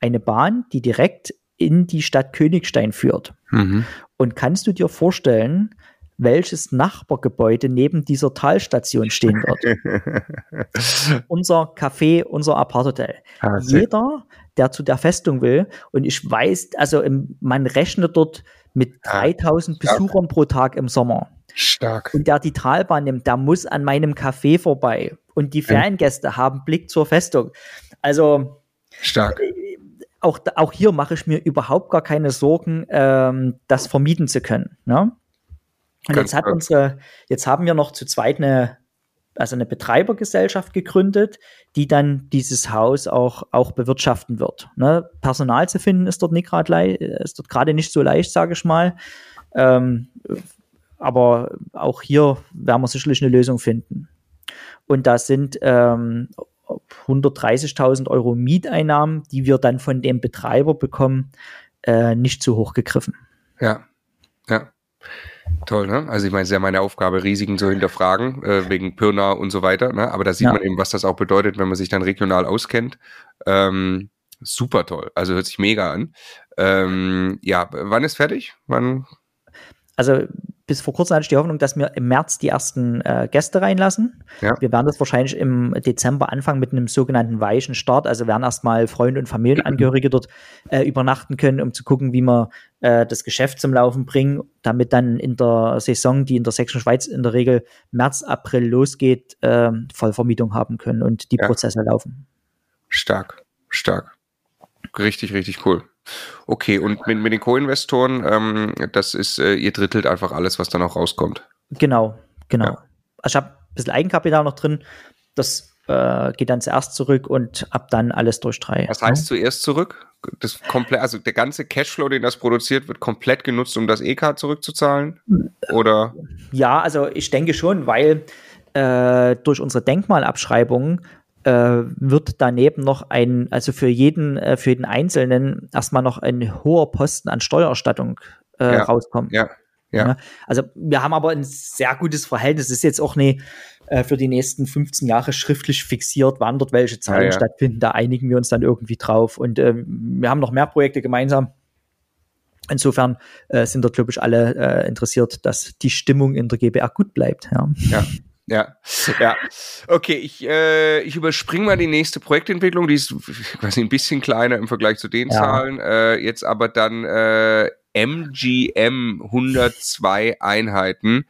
Eine Bahn, die direkt in die Stadt Königstein führt. Mhm. Und kannst du dir vorstellen, welches Nachbargebäude neben dieser Talstation stehen wird. *laughs* unser Café, unser Aparthotel. Ah, Jeder, der zu der Festung will, und ich weiß, also im, man rechnet dort mit 3000 ja, Besuchern pro Tag im Sommer. Stark. Und der die Talbahn nimmt, der muss an meinem Café vorbei. Und die Feriengäste haben Blick zur Festung. Also. Stark. Äh, auch, auch hier mache ich mir überhaupt gar keine Sorgen, ähm, das vermieten zu können. Ne? Und jetzt hat unsere, jetzt haben wir noch zu zweit eine, also eine Betreibergesellschaft gegründet, die dann dieses Haus auch, auch bewirtschaften wird. Ne? Personal zu finden ist dort nicht gerade ist dort gerade nicht so leicht, sage ich mal. Ähm, aber auch hier werden wir sicherlich eine Lösung finden. Und da sind ähm, 130.000 Euro Mieteinnahmen, die wir dann von dem Betreiber bekommen, äh, nicht zu hoch gegriffen. Ja, ja. Toll, ne? Also ich meine, es ist ja meine Aufgabe, Risiken zu hinterfragen, äh, wegen Pirna und so weiter. Ne? Aber da sieht ja. man eben, was das auch bedeutet, wenn man sich dann regional auskennt. Ähm, super toll. Also hört sich mega an. Ähm, ja, wann ist fertig? Wann? Also bis vor kurzem hatte ich die Hoffnung, dass wir im März die ersten äh, Gäste reinlassen. Ja. Wir werden das wahrscheinlich im Dezember anfangen mit einem sogenannten weichen Start. Also werden erstmal Freunde und Familienangehörige dort äh, übernachten können, um zu gucken, wie wir äh, das Geschäft zum Laufen bringen, damit dann in der Saison, die in der Sächsischen Schweiz in der Regel März, April losgeht, äh, Vollvermietung haben können und die ja. Prozesse laufen. Stark, stark. Richtig, richtig cool. Okay, und mit, mit den Co-Investoren, ähm, das ist, äh, ihr drittelt einfach alles, was dann auch rauskommt. Genau, genau. Ja. Also ich habe ein bisschen Eigenkapital noch drin. Das äh, geht dann zuerst zurück und ab dann alles durch drei. Was heißt ja? zuerst zurück? Das komplett, also der ganze Cashflow, den das produziert, wird komplett genutzt, um das EK zurückzuzahlen? Oder? Ja, also ich denke schon, weil äh, durch unsere Denkmalabschreibung äh, wird daneben noch ein, also für jeden, äh, für jeden Einzelnen erstmal noch ein hoher Posten an Steuererstattung äh, ja, rauskommen. Ja, ja. Also wir haben aber ein sehr gutes Verhältnis. Es ist jetzt auch nicht äh, für die nächsten 15 Jahre schriftlich fixiert, wann dort welche Zahlen ja, stattfinden. Da einigen wir uns dann irgendwie drauf. Und äh, wir haben noch mehr Projekte gemeinsam. Insofern äh, sind dort, glaube ich, alle äh, interessiert, dass die Stimmung in der GBR gut bleibt. Ja. *laughs* ja. Ja, ja. Okay, ich, äh, ich überspringe mal die nächste Projektentwicklung, die ist quasi ein bisschen kleiner im Vergleich zu den ja. Zahlen. Äh, jetzt aber dann äh, MGM 102 Einheiten.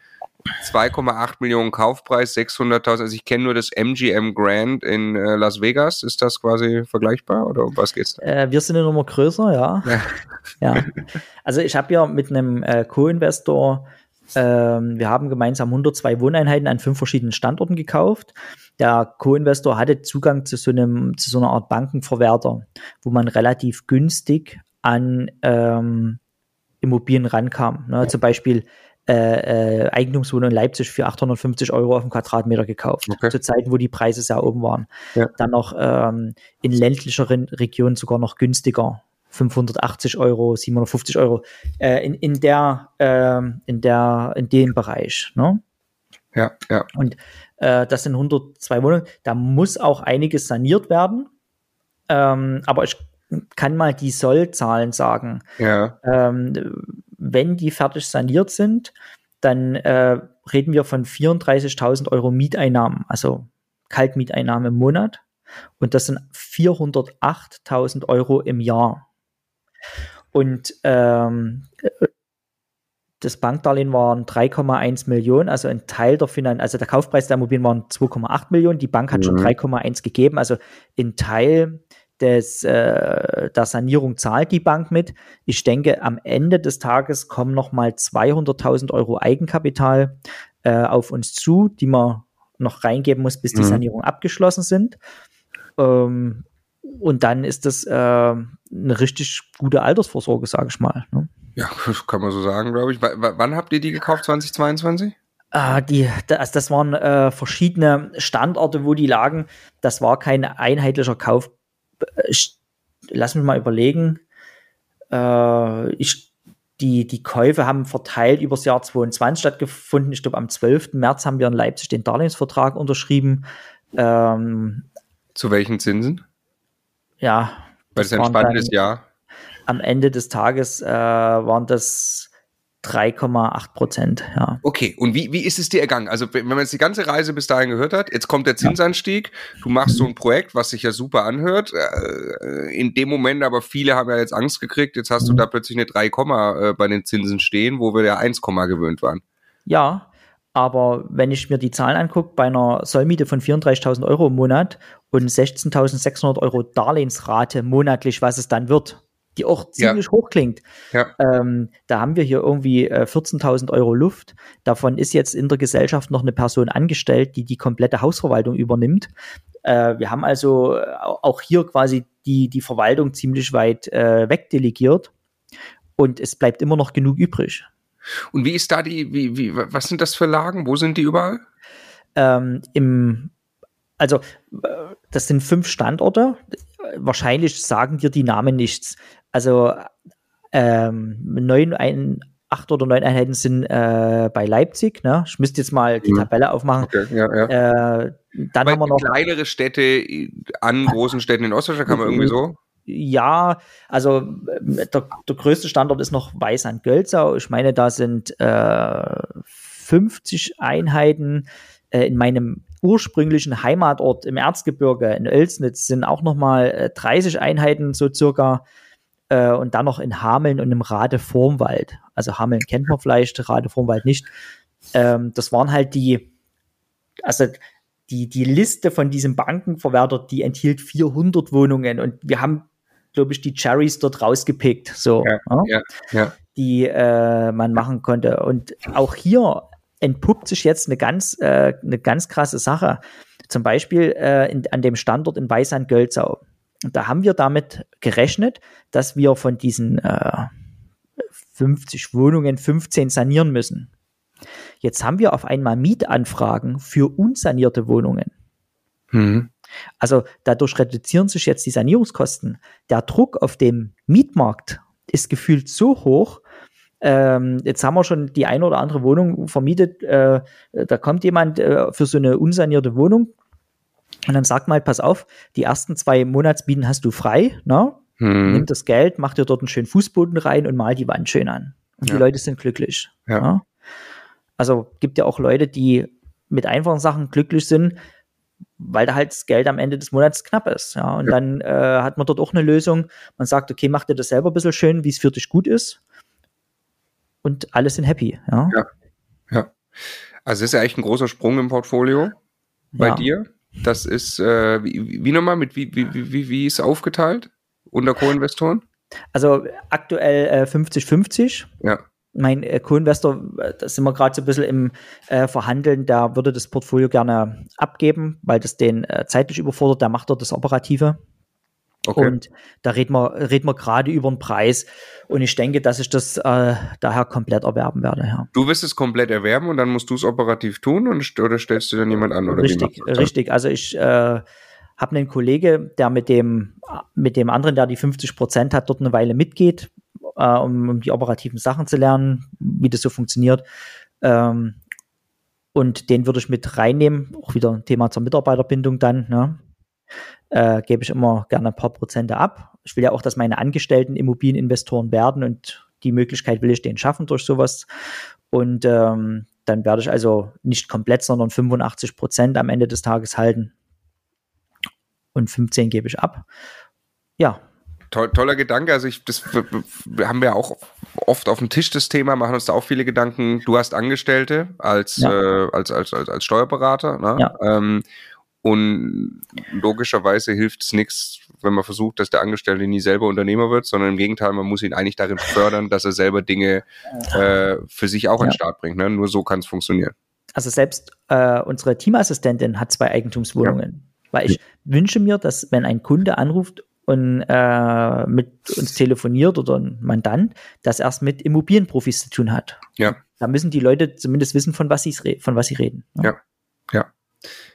2,8 Millionen Kaufpreis, 600.000. Also ich kenne nur das MGM Grand in äh, Las Vegas. Ist das quasi vergleichbar oder um was geht's da? Äh, wir sind eine Nummer größer, ja. Ja. ja. Also ich habe ja mit einem äh, Co-Investor, ähm, wir haben gemeinsam 102 Wohneinheiten an fünf verschiedenen Standorten gekauft. Der Co-Investor hatte Zugang zu so einem zu so einer Art Bankenverwerter, wo man relativ günstig an ähm, Immobilien rankam. Ne? Zum Beispiel äh, äh, Eigentumswohnung in Leipzig für 850 Euro auf dem Quadratmeter gekauft. Okay. Zu Zeiten, wo die Preise sehr oben waren. Ja. Dann noch ähm, in ländlicheren Regionen sogar noch günstiger. 580 Euro, 750 Euro, äh, in, in der, äh, in der, in dem Bereich, ne? Ja, ja. Und äh, das sind 102 Wohnungen. Da muss auch einiges saniert werden. Ähm, aber ich kann mal die Sollzahlen sagen. Ja. Ähm, wenn die fertig saniert sind, dann äh, reden wir von 34.000 Euro Mieteinnahmen, also Kaltmieteinnahmen im Monat. Und das sind 408.000 Euro im Jahr. Und ähm, das Bankdarlehen waren 3,1 Millionen, also ein Teil der Finanz, also der Kaufpreis der Immobilien waren 2,8 Millionen, die Bank hat mhm. schon 3,1 gegeben, also ein Teil des, äh, der Sanierung zahlt die Bank mit. Ich denke, am Ende des Tages kommen nochmal 200.000 Euro Eigenkapital äh, auf uns zu, die man noch reingeben muss, bis die mhm. Sanierung abgeschlossen sind. Ähm, und dann ist das äh, eine richtig gute Altersvorsorge, sage ich mal. Ne? Ja, kann man so sagen, glaube ich. W wann habt ihr die gekauft, 2022? Ah, die, das, das waren äh, verschiedene Standorte, wo die lagen. Das war kein einheitlicher Kauf lass mich mal überlegen. Äh, ich, die, die Käufe haben verteilt übers Jahr 22 stattgefunden. Ich glaube, am 12. März haben wir in Leipzig den Darlehensvertrag unterschrieben. Ähm, Zu welchen Zinsen? Ja. Weil es ein spannendes Jahr. Am Ende des Tages äh, waren das 3,8 Prozent, ja. Okay, und wie, wie ist es dir ergangen? Also, wenn man jetzt die ganze Reise bis dahin gehört hat, jetzt kommt der Zinsanstieg, du machst so ein Projekt, was sich ja super anhört, äh, in dem Moment aber viele haben ja jetzt Angst gekriegt, jetzt hast du mhm. da plötzlich eine 3, äh, bei den Zinsen stehen, wo wir ja 1, gewöhnt waren. Ja, aber wenn ich mir die Zahlen angucke, bei einer Sollmiete von 34.000 Euro im Monat und 16.600 Euro Darlehensrate monatlich, was es dann wird, die auch ziemlich ja. hoch klingt. Ja. Ähm, da haben wir hier irgendwie äh, 14.000 Euro Luft. Davon ist jetzt in der Gesellschaft noch eine Person angestellt, die die komplette Hausverwaltung übernimmt. Äh, wir haben also äh, auch hier quasi die, die Verwaltung ziemlich weit äh, wegdelegiert und es bleibt immer noch genug übrig. Und wie ist da die, wie, wie, was sind das für Lagen? Wo sind die überall? Ähm, Im also äh, das sind fünf Standorte. Wahrscheinlich sagen dir die Namen nichts. Also ähm, neun, ein, acht oder neun Einheiten sind äh, bei Leipzig. Ne? Ich müsste jetzt mal die mhm. Tabelle aufmachen. Okay, ja, ja. Äh, dann haben wir noch kleinere Städte an großen Städten in Ostdeutschland, kann man irgendwie so. Ja, also der, der größte Standort ist noch Weißand-Gölzau. Ich meine, da sind äh, 50 Einheiten. Äh, in meinem ursprünglichen Heimatort im Erzgebirge in Oelsnitz sind auch noch mal äh, 30 Einheiten so circa äh, und dann noch in Hameln und im Radevormwald. Also Hameln kennt man vielleicht, Radevormwald nicht. Ähm, das waren halt die, also die, die Liste von diesem Bankenverwerter, die enthielt 400 Wohnungen und wir haben, glaube ich, die Cherries dort rausgepickt, so, ja, ja, ja. die äh, man machen konnte. Und auch hier entpuppt sich jetzt eine ganz, äh, eine ganz krasse Sache. Zum Beispiel äh, in, an dem Standort in Weißand-Gölzau. Da haben wir damit gerechnet, dass wir von diesen äh, 50 Wohnungen 15 sanieren müssen. Jetzt haben wir auf einmal Mietanfragen für unsanierte Wohnungen. Mhm. Also dadurch reduzieren sich jetzt die Sanierungskosten. Der Druck auf dem Mietmarkt ist gefühlt so hoch. Ähm, jetzt haben wir schon die eine oder andere Wohnung vermietet. Äh, da kommt jemand äh, für so eine unsanierte Wohnung und dann sagt mal, pass auf, die ersten zwei Monatsmieten hast du frei, ne? Hm. Nimm das Geld, mach dir dort einen schönen Fußboden rein und mal die Wand schön an. Und ja. die Leute sind glücklich. Ja. Ne? Also gibt ja auch Leute, die mit einfachen Sachen glücklich sind, weil da halt das Geld am Ende des Monats knapp ist. Ja, und ja. dann äh, hat man dort auch eine Lösung. Man sagt, okay, mach dir das selber ein bisschen schön, wie es für dich gut ist. Und alle sind happy. Ja. ja. ja. Also das ist ja echt ein großer Sprung im Portfolio bei ja. dir. Das ist, äh, wie, wie nochmal, mit wie, wie, wie, wie ist aufgeteilt unter Co-Investoren? Also aktuell 50-50. Äh, ja mein äh, Co-Investor, äh, da sind wir gerade so ein bisschen im äh, Verhandeln, der würde das Portfolio gerne abgeben, weil das den äh, zeitlich überfordert, der macht dort das Operative. Okay. Und da reden wir, reden wir gerade über den Preis. Und ich denke, dass ich das äh, daher komplett erwerben werde. Ja. Du wirst es komplett erwerben und dann musst du es operativ tun und, oder stellst du dann jemand an? Oder richtig, richtig. Also ich äh, habe einen Kollege, der mit dem, mit dem anderen, der die 50 Prozent hat, dort eine Weile mitgeht äh, um, um, die operativen Sachen zu lernen, wie das so funktioniert. Ähm, und den würde ich mit reinnehmen, auch wieder ein Thema zur Mitarbeiterbindung dann. Ne? Äh, gebe ich immer gerne ein paar Prozente ab. Ich will ja auch, dass meine Angestellten Immobilieninvestoren werden und die Möglichkeit will ich denen schaffen durch sowas. Und ähm, dann werde ich also nicht komplett, sondern 85 Prozent am Ende des Tages halten. Und 15 gebe ich ab. Ja, Toll, toller Gedanke. Also ich, das wir haben wir auch oft auf dem Tisch das Thema, machen uns da auch viele Gedanken. Du hast Angestellte als ja. äh, als, als, als, als Steuerberater. Ne? Ja. Ähm, und logischerweise hilft es nichts, wenn man versucht, dass der Angestellte nie selber Unternehmer wird, sondern im Gegenteil, man muss ihn eigentlich darin fördern, dass er selber Dinge äh, für sich auch ja. an den Start bringt. Ne? Nur so kann es funktionieren. Also selbst äh, unsere Teamassistentin hat zwei Eigentumswohnungen. Ja. Weil ich wünsche mir, dass wenn ein Kunde anruft und äh, mit uns telefoniert oder ein Mandant, das erst mit Immobilienprofis zu tun hat. Ja. Da müssen die Leute zumindest wissen, von was sie von was sie reden. Ja. ja. ja.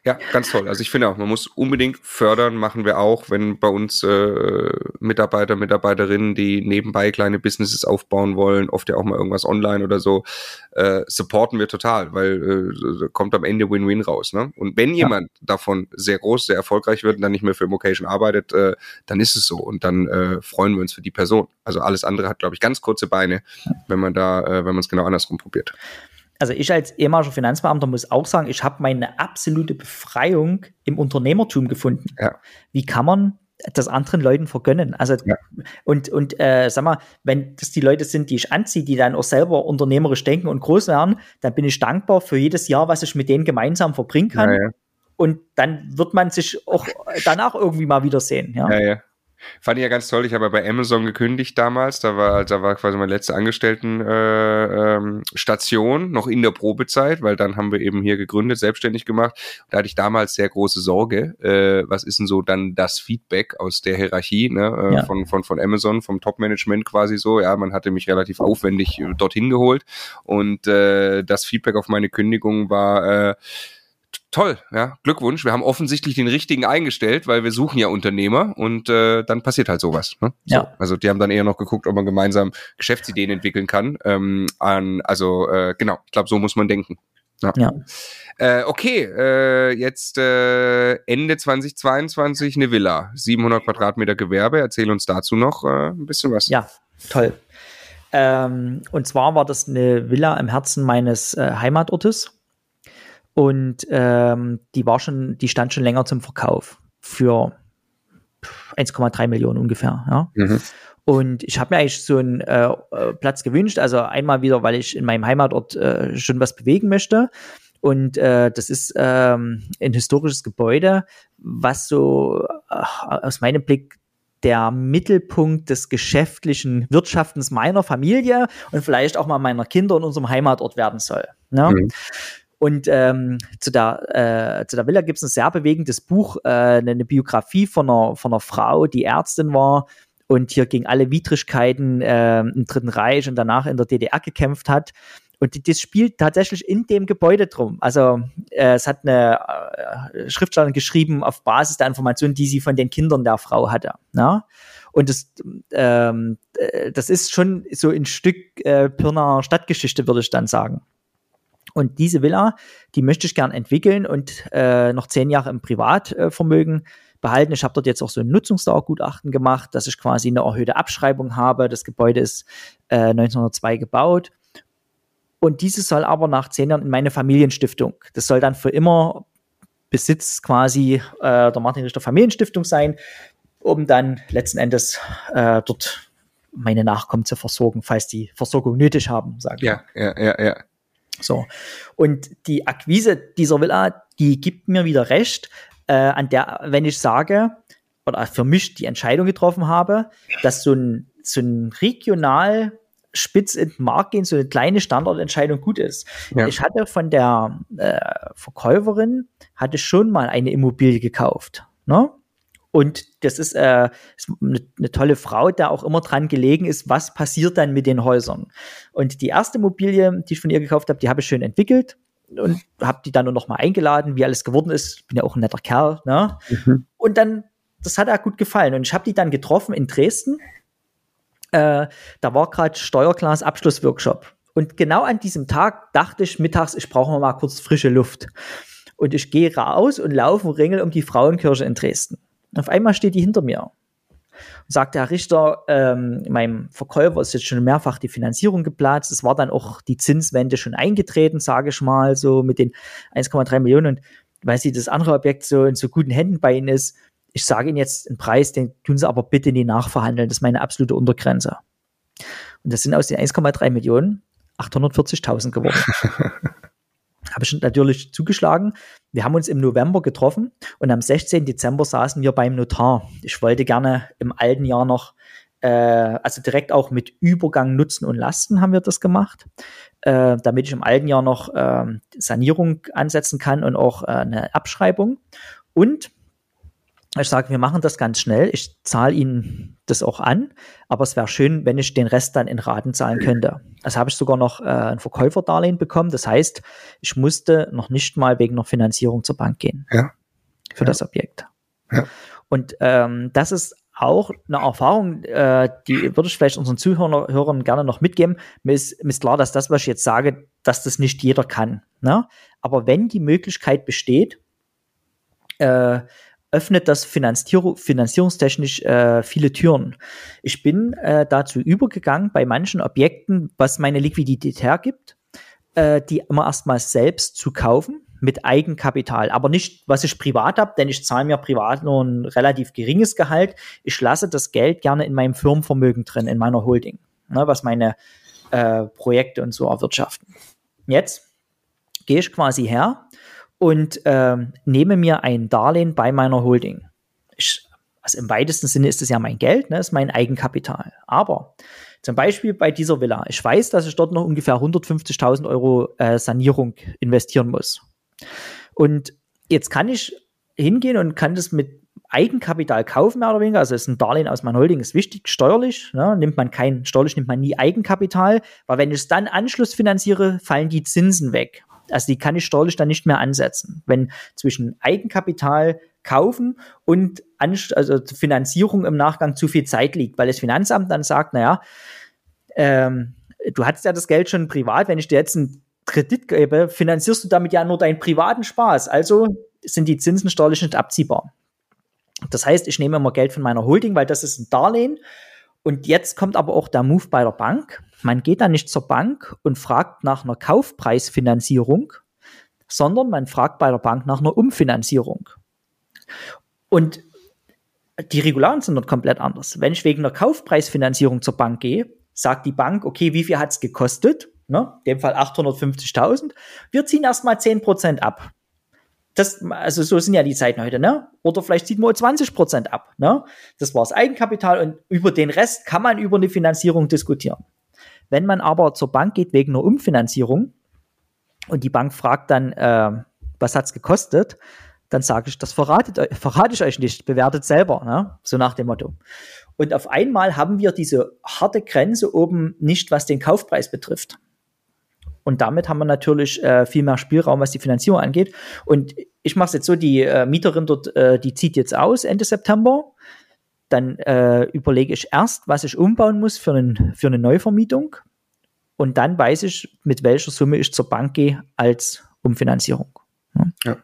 Ja, ganz toll. Also ich finde auch, man muss unbedingt fördern, machen wir auch, wenn bei uns äh, Mitarbeiter, Mitarbeiterinnen, die nebenbei kleine Businesses aufbauen wollen, oft ja auch mal irgendwas online oder so, äh, supporten wir total, weil äh, kommt am Ende Win-Win raus. Ne? Und wenn jemand ja. davon sehr groß, sehr erfolgreich wird und dann nicht mehr für Immocation arbeitet, äh, dann ist es so und dann äh, freuen wir uns für die Person. Also alles andere hat, glaube ich, ganz kurze Beine, wenn man da, äh, wenn man es genau andersrum probiert also ich als ehemaliger Finanzbeamter muss auch sagen, ich habe meine absolute Befreiung im Unternehmertum gefunden. Ja. Wie kann man das anderen Leuten vergönnen? Also ja. und und äh, sag mal, wenn das die Leute sind, die ich anziehe, die dann auch selber unternehmerisch denken und groß werden, dann bin ich dankbar für jedes Jahr, was ich mit denen gemeinsam verbringen kann. Ja, und dann wird man sich auch danach irgendwie mal wiedersehen. Ja, ja. Fand ich ja ganz toll. Ich habe ja bei Amazon gekündigt damals. Da war, da war quasi meine letzte Angestelltenstation, äh, ähm, noch in der Probezeit, weil dann haben wir eben hier gegründet, selbstständig gemacht. Da hatte ich damals sehr große Sorge. Äh, was ist denn so dann das Feedback aus der Hierarchie ne, äh, ja. von, von, von Amazon, vom Top-Management quasi so? Ja, man hatte mich relativ aufwendig äh, dorthin geholt. Und äh, das Feedback auf meine Kündigung war, äh, toll, ja, Glückwunsch. Wir haben offensichtlich den richtigen eingestellt, weil wir suchen ja Unternehmer und äh, dann passiert halt sowas. Ne? So, ja. Also die haben dann eher noch geguckt, ob man gemeinsam Geschäftsideen entwickeln kann. Ähm, an, also äh, genau, ich glaube, so muss man denken. Ja. ja. Äh, okay, äh, jetzt äh, Ende 2022 eine Villa, 700 Quadratmeter Gewerbe. Erzähl uns dazu noch äh, ein bisschen was. Ja, toll. Ähm, und zwar war das eine Villa im Herzen meines äh, Heimatortes und ähm, die war schon, die stand schon länger zum Verkauf für 1,3 Millionen ungefähr. Ja. Mhm. Und ich habe mir eigentlich so einen äh, äh, Platz gewünscht. Also einmal wieder, weil ich in meinem Heimatort äh, schon was bewegen möchte. Und äh, das ist ähm, ein historisches Gebäude, was so aus meinem Blick der Mittelpunkt des geschäftlichen Wirtschaftens meiner Familie und vielleicht auch mal meiner Kinder in unserem Heimatort werden soll. Ne? Mhm. Und ähm, zu, der, äh, zu der Villa gibt es ein sehr bewegendes Buch, äh, eine Biografie von einer, von einer Frau, die Ärztin war und hier gegen alle Widrigkeiten äh, im Dritten Reich und danach in der DDR gekämpft hat. Und das spielt tatsächlich in dem Gebäude drum. Also äh, es hat eine äh, Schriftstellerin geschrieben auf Basis der Informationen, die sie von den Kindern der Frau hatte. Na? Ne? Und das, ähm, äh, das ist schon so ein Stück äh, Pirner Stadtgeschichte, würde ich dann sagen. Und diese Villa, die möchte ich gern entwickeln und äh, noch zehn Jahre im Privatvermögen behalten. Ich habe dort jetzt auch so ein Nutzungsdauergutachten gemacht, dass ich quasi eine erhöhte Abschreibung habe. Das Gebäude ist äh, 1902 gebaut. Und dieses soll aber nach zehn Jahren in meine Familienstiftung. Das soll dann für immer Besitz quasi äh, der Martin Richter Familienstiftung sein, um dann letzten Endes äh, dort meine Nachkommen zu versorgen, falls die Versorgung nötig haben, sagen Ja, ja, ja, ja. So. Und die Akquise dieser Villa, die gibt mir wieder recht, äh, an der, wenn ich sage, oder für mich die Entscheidung getroffen habe, dass so ein, so ein regional spitz in den Markt gehen, so eine kleine Standardentscheidung gut ist. Ja. Ich hatte von der äh, Verkäuferin, hatte schon mal eine Immobilie gekauft. Ne? Und das ist, äh, ist eine, eine, tolle Frau, da auch immer dran gelegen ist, was passiert dann mit den Häusern. Und die erste Immobilie, die ich von ihr gekauft habe, die habe ich schön entwickelt und habe die dann nur noch mal eingeladen, wie alles geworden ist. Bin ja auch ein netter Kerl. Ne? Mhm. Und dann, das hat er gut gefallen. Und ich habe die dann getroffen in Dresden. Äh, da war gerade Steuerglas Abschlussworkshop. Und genau an diesem Tag dachte ich mittags, ich brauche mal kurz frische Luft. Und ich gehe raus und laufe und ringel um die Frauenkirche in Dresden. Und auf einmal steht die hinter mir und sagt, Herr Richter, ähm, meinem Verkäufer ist jetzt schon mehrfach die Finanzierung geplatzt. Es war dann auch die Zinswende schon eingetreten, sage ich mal, so mit den 1,3 Millionen. Und weil sie das andere Objekt so in so guten Händen bei Ihnen ist, ich sage Ihnen jetzt einen Preis, den tun Sie aber bitte nie nachverhandeln. Das ist meine absolute Untergrenze. Und das sind aus den 1,3 Millionen 840.000 geworden. *laughs* habe ich natürlich zugeschlagen. Wir haben uns im November getroffen und am 16. Dezember saßen wir beim Notar. Ich wollte gerne im alten Jahr noch, äh, also direkt auch mit Übergang Nutzen und Lasten haben wir das gemacht, äh, damit ich im alten Jahr noch äh, Sanierung ansetzen kann und auch äh, eine Abschreibung. Und ich sage, wir machen das ganz schnell. Ich zahle Ihnen das auch an, aber es wäre schön, wenn ich den Rest dann in Raten zahlen könnte. Also habe ich sogar noch äh, ein Verkäuferdarlehen bekommen. Das heißt, ich musste noch nicht mal wegen einer Finanzierung zur Bank gehen. Ja. Für ja. das Objekt. Ja. Und ähm, das ist auch eine Erfahrung, äh, die würde ich vielleicht unseren Zuhörern gerne noch mitgeben. Mir ist, mir ist klar, dass das, was ich jetzt sage, dass das nicht jeder kann. Ne? Aber wenn die Möglichkeit besteht, äh, öffnet das Finanzier finanzierungstechnisch äh, viele Türen. Ich bin äh, dazu übergegangen, bei manchen Objekten, was meine Liquidität hergibt, äh, die immer erstmal selbst zu kaufen mit Eigenkapital, aber nicht, was ich privat habe, denn ich zahle mir privat nur ein relativ geringes Gehalt. Ich lasse das Geld gerne in meinem Firmenvermögen drin, in meiner Holding, ne, was meine äh, Projekte und so erwirtschaften. Jetzt gehe ich quasi her und äh, nehme mir ein Darlehen bei meiner Holding. Ich, also im weitesten Sinne ist es ja mein Geld, ne, ist mein Eigenkapital. Aber zum Beispiel bei dieser Villa, ich weiß, dass ich dort noch ungefähr 150.000 Euro äh, Sanierung investieren muss. Und jetzt kann ich hingehen und kann das mit Eigenkapital kaufen, mehr oder weniger. Also ist ein Darlehen aus meiner Holding, ist wichtig, steuerlich. Ne? Nimmt man kein, steuerlich nimmt man nie Eigenkapital, weil wenn ich es dann Anschluss finanziere, fallen die Zinsen weg. Also die kann ich steuerlich dann nicht mehr ansetzen. Wenn zwischen Eigenkapital kaufen und also Finanzierung im Nachgang zu viel Zeit liegt, weil das Finanzamt dann sagt, naja, ähm, du hattest ja das Geld schon privat, wenn ich dir jetzt einen Kredit gebe, finanzierst du damit ja nur deinen privaten Spaß. Also sind die Zinsen steuerlich nicht abziehbar. Das heißt, ich nehme immer Geld von meiner Holding, weil das ist ein Darlehen. Und jetzt kommt aber auch der Move bei der Bank. Man geht da nicht zur Bank und fragt nach einer Kaufpreisfinanzierung, sondern man fragt bei der Bank nach einer Umfinanzierung. Und die Regularien sind dort komplett anders. Wenn ich wegen einer Kaufpreisfinanzierung zur Bank gehe, sagt die Bank, okay, wie viel hat es gekostet? Ne? In dem Fall 850.000. Wir ziehen erstmal 10% ab. Das, also so sind ja die Zeiten heute, ne? Oder vielleicht zieht man 20% ab, ne? Das war das Eigenkapital und über den Rest kann man über eine Finanzierung diskutieren. Wenn man aber zur Bank geht wegen einer Umfinanzierung und die Bank fragt dann, äh, was hat's gekostet, dann sage ich, das verratet, verrate ich euch nicht, bewertet selber, ne? so nach dem Motto. Und auf einmal haben wir diese harte Grenze oben nicht, was den Kaufpreis betrifft. Und damit haben wir natürlich äh, viel mehr Spielraum, was die Finanzierung angeht. Und ich mache es jetzt so, die äh, Mieterin dort, äh, die zieht jetzt aus Ende September dann äh, überlege ich erst, was ich umbauen muss für, einen, für eine Neuvermietung. Und dann weiß ich, mit welcher Summe ich zur Bank gehe als Umfinanzierung. Ja. ja.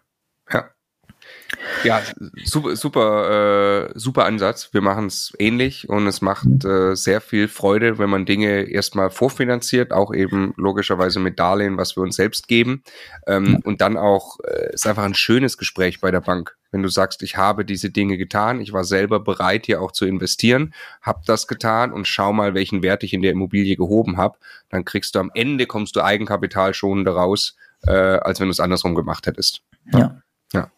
Ja, super, super, äh, super Ansatz. Wir machen es ähnlich und es macht mhm. äh, sehr viel Freude, wenn man Dinge erstmal vorfinanziert, auch eben logischerweise mit Darlehen, was wir uns selbst geben. Ähm, und dann auch, äh, ist einfach ein schönes Gespräch bei der Bank. Wenn du sagst, ich habe diese Dinge getan, ich war selber bereit, hier auch zu investieren, habe das getan und schau mal, welchen Wert ich in der Immobilie gehoben habe, dann kriegst du am Ende, kommst du Eigenkapital schonender raus, äh, als wenn du es andersrum gemacht hättest. Ja. Ja.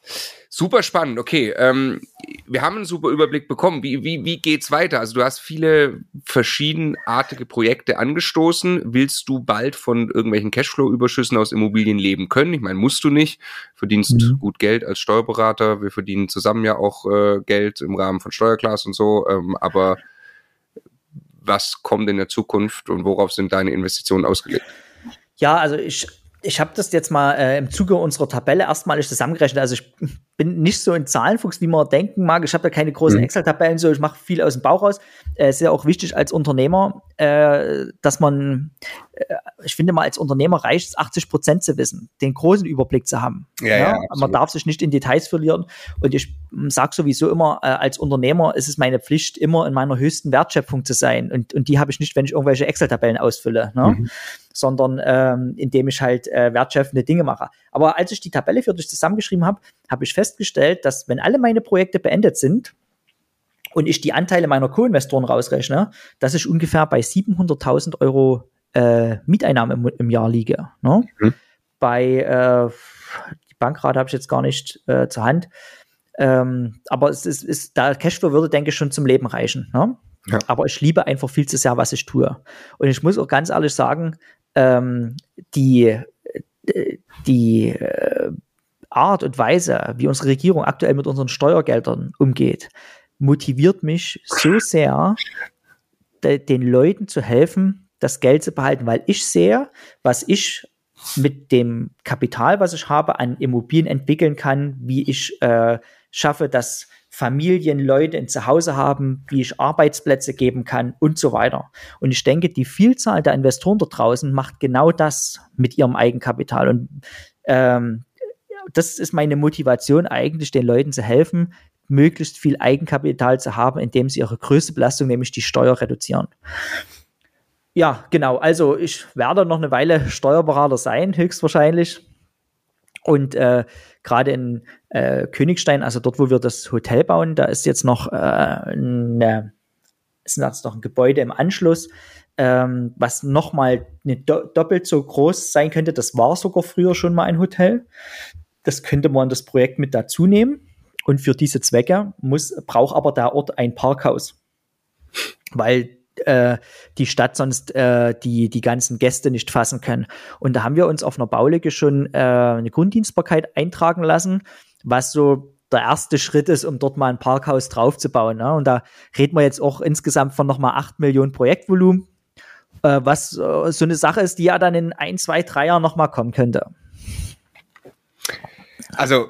Super spannend. Okay, ähm, wir haben einen super Überblick bekommen. Wie, wie, wie geht's weiter? Also du hast viele verschiedenartige Projekte angestoßen. Willst du bald von irgendwelchen Cashflow-Überschüssen aus Immobilien leben können? Ich meine, musst du nicht. Verdienst mhm. gut Geld als Steuerberater. Wir verdienen zusammen ja auch äh, Geld im Rahmen von Steuerklasse und so. Ähm, aber was kommt in der Zukunft und worauf sind deine Investitionen ausgelegt? Ja, also ich ich habe das jetzt mal äh, im Zuge unserer Tabelle erstmalig zusammengerechnet. Also ich bin nicht so ein Zahlenfuchs, wie man denken mag. Ich habe da keine großen mhm. Excel-Tabellen, so ich mache viel aus dem Bauch raus. Äh, ist ja auch wichtig als Unternehmer, äh, dass man, äh, ich finde mal, als Unternehmer reicht es, 80 Prozent zu wissen, den großen Überblick zu haben. Ja, ja, ja man darf sich nicht in Details verlieren. Und ich sage sowieso immer, äh, als Unternehmer ist es meine Pflicht, immer in meiner höchsten Wertschöpfung zu sein. Und, und die habe ich nicht, wenn ich irgendwelche Excel-Tabellen ausfülle. Ne? Mhm sondern ähm, indem ich halt äh, wertschöpfende Dinge mache. Aber als ich die Tabelle für dich zusammengeschrieben habe, habe ich festgestellt, dass wenn alle meine Projekte beendet sind und ich die Anteile meiner Co-Investoren rausrechne, dass ich ungefähr bei 700.000 Euro äh, Mieteinnahmen im, im, Jahr liege. Ne? Mhm. Bei äh, die Bankrate habe ich jetzt gar nicht äh, zur Hand. Ähm, aber es ist, ist, da Cashflow würde, denke ich, schon zum Leben reichen. Ne? Ja. Aber ich liebe einfach viel zu sehr, was ich tue. Und ich muss auch ganz ehrlich sagen, ähm, die, die äh, Art und Weise, wie unsere Regierung aktuell mit unseren Steuergeldern umgeht, motiviert mich so sehr, de, den Leuten zu helfen, das Geld zu behalten, weil ich sehe, was ich mit dem Kapital, was ich habe, an Immobilien entwickeln kann, wie ich äh, schaffe, dass Familien, Leute ein Zuhause haben, wie ich Arbeitsplätze geben kann und so weiter. Und ich denke, die Vielzahl der Investoren da draußen macht genau das mit ihrem Eigenkapital. Und ähm, das ist meine Motivation, eigentlich den Leuten zu helfen, möglichst viel Eigenkapital zu haben, indem sie ihre größte Belastung, nämlich die Steuer, reduzieren. Ja, genau. Also ich werde noch eine Weile Steuerberater sein, höchstwahrscheinlich. Und äh, gerade in äh, Königstein, also dort, wo wir das Hotel bauen, da ist jetzt noch äh, eine, ist jetzt noch ein Gebäude im Anschluss, ähm, was nochmal do doppelt so groß sein könnte. Das war sogar früher schon mal ein Hotel. Das könnte man das Projekt mit dazu nehmen. Und für diese Zwecke muss, braucht aber der Ort ein Parkhaus. Weil äh, die Stadt sonst äh, die, die ganzen Gäste nicht fassen können. Und da haben wir uns auf einer Baulücke schon äh, eine Grunddienstbarkeit eintragen lassen, was so der erste Schritt ist, um dort mal ein Parkhaus draufzubauen. Ne? Und da reden wir jetzt auch insgesamt von nochmal 8 Millionen Projektvolumen, äh, was äh, so eine Sache ist, die ja dann in ein, zwei, drei Jahren nochmal kommen könnte. Also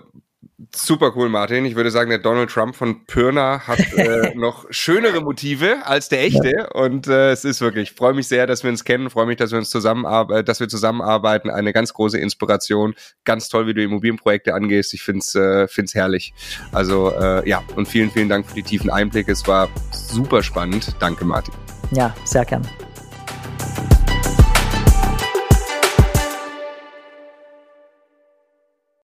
Super cool, Martin. Ich würde sagen, der Donald Trump von Pirna hat *laughs* äh, noch schönere Motive als der echte. Ja. Und äh, es ist wirklich, freue mich sehr, dass wir uns kennen, freue mich, dass wir uns zusammenarbeiten, dass wir zusammenarbeiten. Eine ganz große Inspiration. Ganz toll, wie du Immobilienprojekte angehst. Ich finde es äh, find's herrlich. Also äh, ja, und vielen, vielen Dank für die tiefen Einblicke. Es war super spannend. Danke, Martin. Ja, sehr gern.